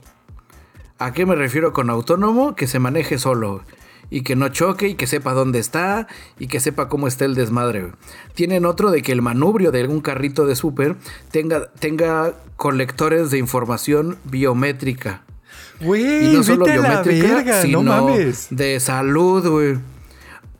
S1: ¿A qué me refiero con autónomo? Que se maneje solo. y que no choque y que sepa dónde está y que sepa cómo está el desmadre. Tienen otro de que el manubrio de algún carrito de súper tenga, tenga colectores de información biométrica.
S2: Güey,
S1: Y no solo
S2: vete a la
S1: biométrica,
S2: verga,
S1: sino
S2: no mames.
S1: de salud, güey.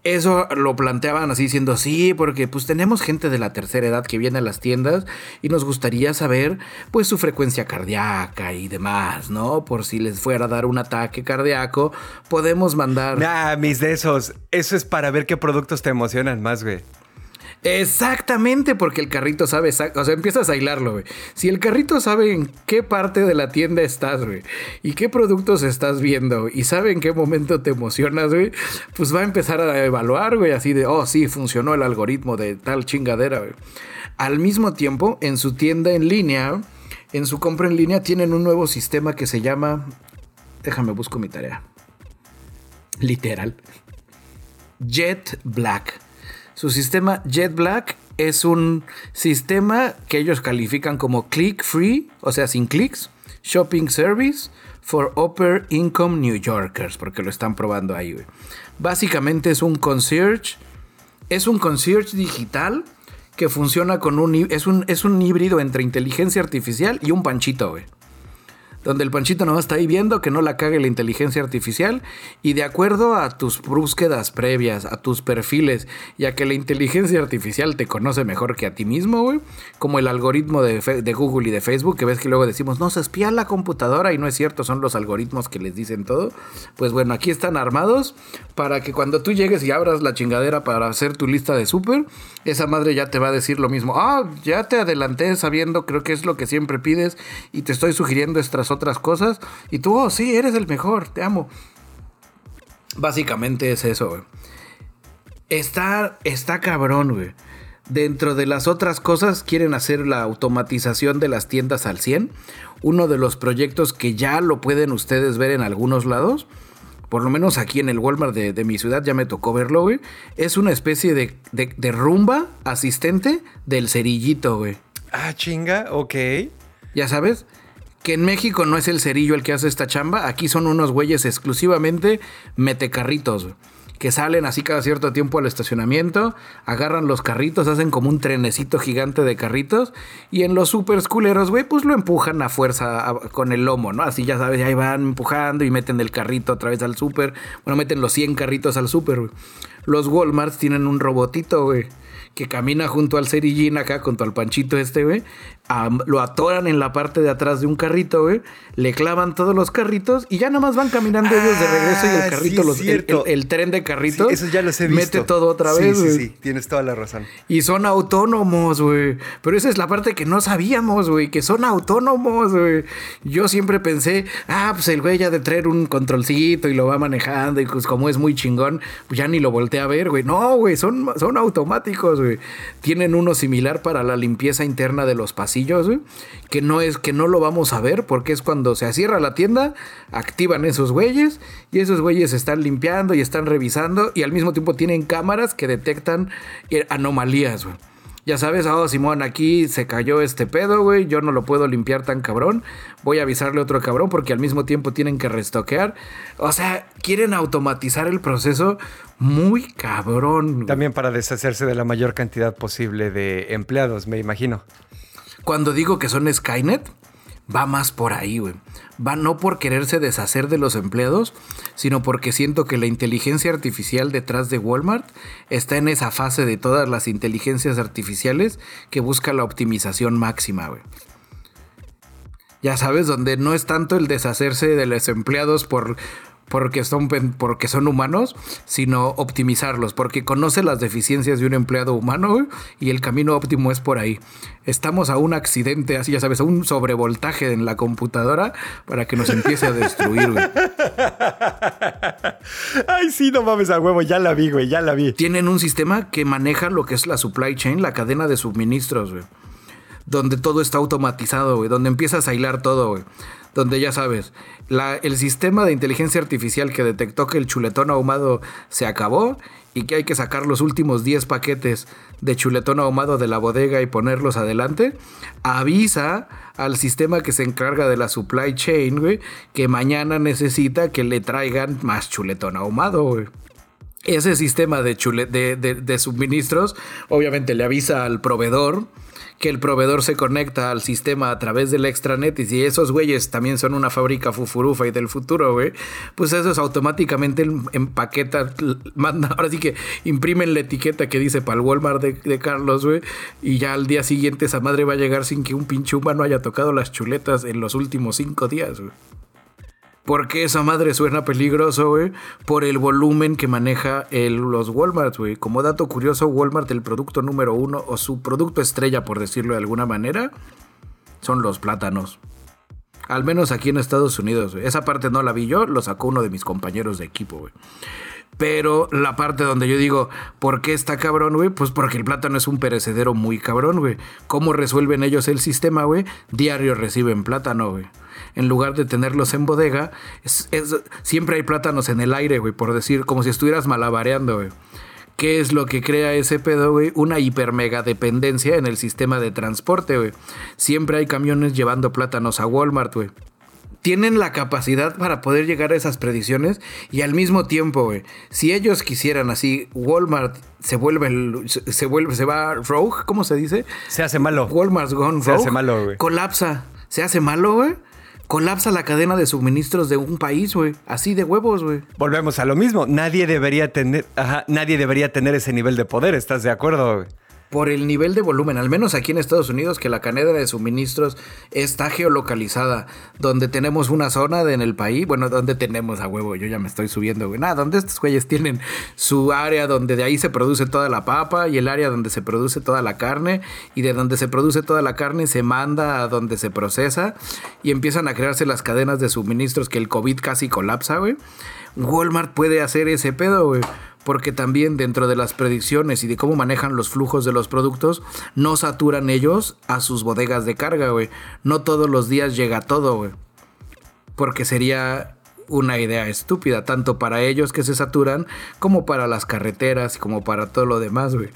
S1: Eso lo planteaban así diciendo, sí, porque pues tenemos gente de la tercera edad que viene a las tiendas y nos gustaría saber pues su frecuencia cardíaca y demás, ¿no? Por si les fuera a dar un ataque cardíaco, podemos mandar...
S2: Nah, mis de esos. Eso es para ver qué productos te emocionan más, güey.
S1: Exactamente, porque el carrito sabe, o sea, empiezas a hilarlo, güey. Si el carrito sabe en qué parte de la tienda estás, güey, y qué productos estás viendo, y sabe en qué momento te emocionas, güey, pues va a empezar a evaluar, güey, así de, oh, sí, funcionó el algoritmo de tal chingadera, güey. Al mismo tiempo, en su tienda en línea, en su compra en línea, tienen un nuevo sistema que se llama, déjame busco mi tarea, literal, Jet Black. Su sistema Jet Black es un sistema que ellos califican como click free, o sea, sin clics, shopping service for upper income New Yorkers, porque lo están probando ahí. güey. Básicamente es un concierge, es un concierge digital que funciona con un es un es un híbrido entre inteligencia artificial y un panchito, güey donde el panchito nomás está ahí viendo que no la cague la inteligencia artificial. Y de acuerdo a tus búsquedas previas, a tus perfiles y a que la inteligencia artificial te conoce mejor que a ti mismo, güey, como el algoritmo de, Google y de Facebook, que ves que luego decimos, no, se espía la computadora y no es cierto, son los algoritmos que les dicen todo, pues bueno, aquí están armados para que cuando tú llegues y abras la chingadera para hacer tu lista de súper, esa madre ya te va a decir lo mismo, ah, ya te adelanté sabiendo, creo que es lo que siempre pides y te estoy sugiriendo estas cosas y tú, oh, sí, eres el mejor, te amo. Básicamente es eso, güey. Está, está cabrón, güey. Dentro de las otras cosas, quieren hacer la automatización de las tiendas al 100. Uno de los proyectos que ya lo pueden ustedes ver en algunos lados, por lo menos aquí en el Walmart de, de mi ciudad ya me tocó verlo, güey. Es una especie de, de- de rumba asistente del cerillito, güey.
S2: Ah, chinga, ok.
S1: Ya sabes, que en México no es el cerillo el que hace esta chamba, aquí son unos güeyes exclusivamente metecarritos, que salen así cada cierto tiempo al estacionamiento, agarran los carritos, hacen como un trenecito gigante de carritos y en los super culeros, güey, pues lo empujan a fuerza con el lomo, ¿no? Así ya sabes, ahí van empujando y meten el carrito otra vez al súper, bueno, meten los 100 carritos al súper, güey. Los Walmarts tienen un robotito, güey que camina junto al cerillín acá, junto al panchito este, güey. Lo atoran en la parte de atrás de un carrito, güey. Le clavan todos los carritos y ya nomás van caminando ellos de regreso y
S2: Ah,
S1: el carrito,
S2: sí,
S1: los, el, el- el tren de carritos.
S2: Sí, eso ya los he visto.
S1: Mete todo otra
S2: Sí,
S1: vez,
S2: Sí,
S1: güey.
S2: sí, tienes toda la razón.
S1: Y son autónomos, güey. Pero esa es la parte que no sabíamos, güey. Que son autónomos, güey. Yo siempre pensé, ah, pues el güey ya de traer un controlcito y lo va manejando. Y pues como es muy chingón, pues ya ni lo volteé a ver, güey. No, güey, son, son automáticos, güey. Tienen uno similar para la limpieza interna de los Que no es, que no lo vamos a ver porque es cuando se cierra la tienda, activan esos güeyes y esos güeyes están limpiando y están revisando y al mismo tiempo tienen cámaras que detectan eh, anomalías. Ya sabes, oh, Simón, aquí se cayó este pedo, güey. Yo no lo puedo limpiar tan cabrón. Voy a avisarle a otro cabrón porque al mismo tiempo tienen que restoquear. O sea, quieren automatizar el proceso muy cabrón.
S2: También para deshacerse de la mayor cantidad posible de empleados, me imagino.
S1: Cuando digo que son Skynet, va más por ahí, güey. Va no por quererse deshacer de los empleados, sino porque siento que la inteligencia artificial detrás de Walmart está en esa fase de todas las inteligencias artificiales que busca la optimización máxima, güey. Ya sabes, donde no es tanto el deshacerse de los empleados por porque son, porque son humanos, sino optimizarlos, porque conoce las deficiencias de un empleado humano y el camino óptimo es por ahí. Estamos a un accidente, así ya sabes, a un sobrevoltaje en la computadora para que nos empiece a destruir. güey.
S2: Ay, sí, no mames a huevo, ya la vi, güey, ya la vi.
S1: Tienen un sistema que maneja lo que es la supply chain, la cadena de suministros, güey. Donde todo está automatizado, güey. Donde empiezas a hilar todo, güey. Donde ya sabes, el sistema de inteligencia artificial que detectó que el chuletón ahumado se acabó y que hay que sacar los últimos 10 paquetes de chuletón ahumado de la bodega y ponerlos adelante, avisa al sistema que se encarga de la supply chain, güey, que mañana necesita que le traigan más chuletón ahumado, güey. Ese sistema de, chule- de, de- de suministros obviamente le avisa al proveedor que el proveedor se conecta al sistema a través del extranet y si esos güeyes también son una fábrica fufurufa y del futuro, güey, pues esos automáticamente em- empaquetan, mandan, ahora sí que imprimen la etiqueta que dice para el Walmart de, de Carlos, güey, y ya al día siguiente esa madre va a llegar sin que un pinche humano haya tocado las chuletas en los últimos cinco días, güey. Porque esa madre suena peligroso, güey, por el volumen que maneja el- los Walmart, güey. Como dato curioso, Walmart, el producto número uno, o su producto estrella, por decirlo de alguna manera, son los plátanos. Al menos aquí en Estados Unidos, güey. Esa parte no la vi yo, lo sacó uno de mis compañeros de equipo, güey. Pero la parte donde yo digo, ¿por qué está cabrón, güey? Pues porque el plátano es un perecedero muy cabrón, güey. ¿Cómo resuelven ellos el sistema, güey? Diario reciben plátano, güey. En lugar de tenerlos en bodega, es- es- siempre hay plátanos en el aire, güey, por decir, como si estuvieras malabareando, güey. ¿Qué es lo que crea ese pedo, güey? Una hiper mega dependencia en el sistema de transporte, güey. Siempre hay camiones llevando plátanos a Walmart, güey tienen la capacidad para poder llegar a esas predicciones y al mismo tiempo, güey, si ellos quisieran así, Walmart se vuelve, el- se se vuelve, se va rogue, ¿cómo se dice?
S2: Se hace malo.
S1: Walmart's gone
S2: Se
S1: rogue.
S2: hace malo, güey.
S1: Colapsa. Se hace malo, güey. Colapsa la cadena de suministros de un país, güey. Así de huevos, güey.
S2: Volvemos a lo mismo. Nadie debería tener, ajá, nadie debería tener ese nivel de poder. ¿Estás de acuerdo? güey?
S1: Por el nivel de volumen, al menos aquí en Estados Unidos, que la cadena de suministros está geolocalizada, donde tenemos una zona en el país, bueno, donde tenemos a huevo, yo ya me estoy subiendo, güey, nada, donde estos güeyes tienen su área donde de ahí se produce toda la papa y el área donde se produce toda la carne y de donde se produce toda la carne se manda a donde se procesa y empiezan a crearse las cadenas de suministros que el COVID casi colapsa, güey. Walmart puede hacer ese pedo, güey. Porque también dentro de las predicciones y de cómo manejan los flujos de los productos, no saturan ellos a sus bodegas de carga, güey. No todos los días llega todo, güey. Porque sería una idea estúpida, tanto para ellos que se saturan, como para las carreteras y como para todo lo demás, güey.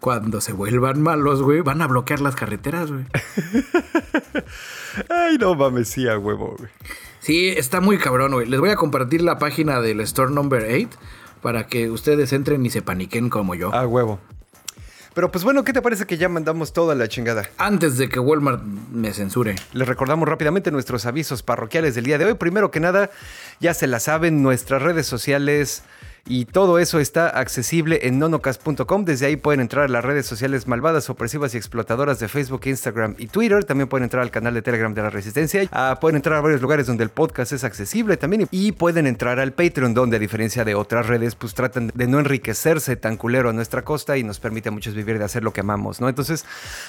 S1: Cuando se vuelvan malos, güey, van a bloquear las carreteras, güey.
S2: Ay, no mames, sí, huevo, güey.
S1: Sí, está muy cabrón, güey. Les voy a compartir la página del Store Number 8 para que ustedes entren y se paniquen como yo.
S2: A huevo. Pero pues bueno, ¿qué te parece que ya mandamos toda la chingada?
S1: Antes de que Walmart me censure.
S2: Les recordamos rápidamente nuestros avisos parroquiales del día de hoy. Primero que nada, ya se la saben, nuestras redes sociales y todo eso está accesible en nonocast.com. Desde ahí pueden entrar a las redes sociales malvadas, opresivas y explotadoras de Facebook, Instagram y Twitter. También pueden entrar al canal de Telegram de la Resistencia. Ah, pueden entrar a varios lugares donde el podcast es accesible también. Y pueden entrar al Patreon, donde a diferencia de otras redes, pues tratan de no enriquecerse tan culero a nuestra costa y nos permite a muchos vivir de hacer lo que amamos, ¿no? Entonces,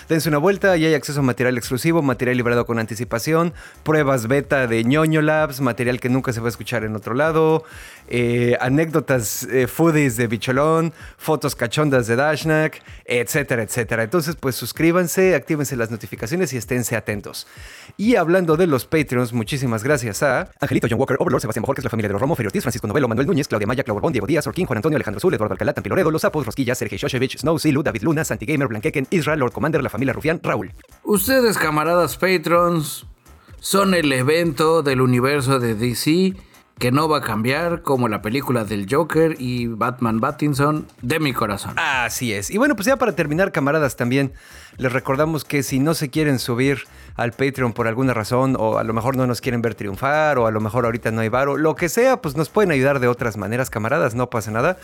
S2: dense una vuelta y hay acceso a material exclusivo, material liberado con anticipación, pruebas beta de ñoño labs, material que nunca se va a escuchar en otro lado, eh, anécdotas eh, foodies de Bicholón, fotos cachondas de Dashnak, etcétera, etcétera. Entonces, pues suscríbanse, actívense las notificaciones y esténse atentos. Y hablando de los Patreons, muchísimas gracias a Angelito, John Walker, Overlord, Sebastián Bojorquez, la familia de los Romo, Ferio Ortiz, Francisco Novelo, Manuel Núñez, Claudia Maya, Claudio Borbón, Diego Díaz, Orquín, Juan Antonio, Alejandro Zul, Eduardo Alcalá, Tampiloredo, Los Sapos, Rosquilla, Sergei Shoshevich, Snow, Silu, David Luna, Santi Gamer, Blanqueken, Israel, Lord Commander, la familia Rufián, Raúl.
S1: Ustedes, camaradas patrons, son el evento del universo de DC que no va a cambiar como la película del Joker y Batman Pattinson de mi corazón.
S2: Así es. Y bueno, pues ya para terminar, camaradas, también les recordamos que si no se quieren subir al Patreon por alguna razón, o a lo mejor no nos quieren ver triunfar, o a lo mejor ahorita no hay varo, lo que sea, pues nos pueden ayudar de otras maneras, camaradas, no pasa nada.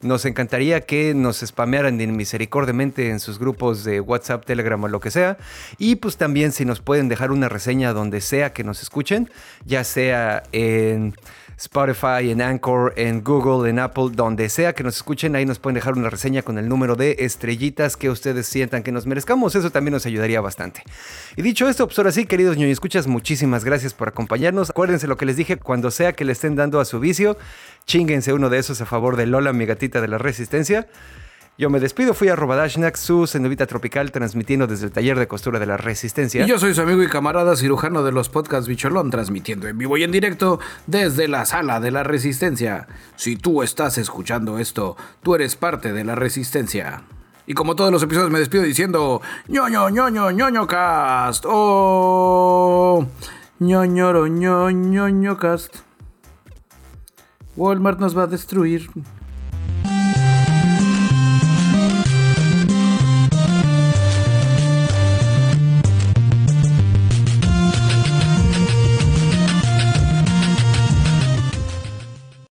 S2: Nos encantaría que nos spamearan misericordiamente en sus grupos de WhatsApp, Telegram o lo que sea. Y pues también si nos pueden dejar una reseña donde sea que nos escuchen, ya sea en Spotify, en Anchor, en Google, en Apple, donde sea que nos escuchen, ahí nos pueden dejar una reseña con el número de estrellitas que ustedes sientan que nos merezcamos. Eso también nos ayudaría bastante. Y dicho esto, pues ahora sí, queridos ñoño escuchas, muchísimas gracias por acompañarnos. Acuérdense lo que les dije, cuando sea que le estén dando a su vicio, chinguense uno de esos a favor de Lola, mi gatita de la resistencia. Yo me despido, fui a Dashnak, su cenovita tropical, transmitiendo desde el taller de costura de la Resistencia.
S1: Y yo soy su amigo y camarada cirujano de los podcasts Bicholón, transmitiendo en vivo y en directo desde la sala de la Resistencia. Si tú estás escuchando esto, tú eres parte de la Resistencia. Y como todos los episodios me despido diciendo ñoño ñoño ñoño cast oh ñoñoro ñoño ñoño cast Walmart nos va a destruir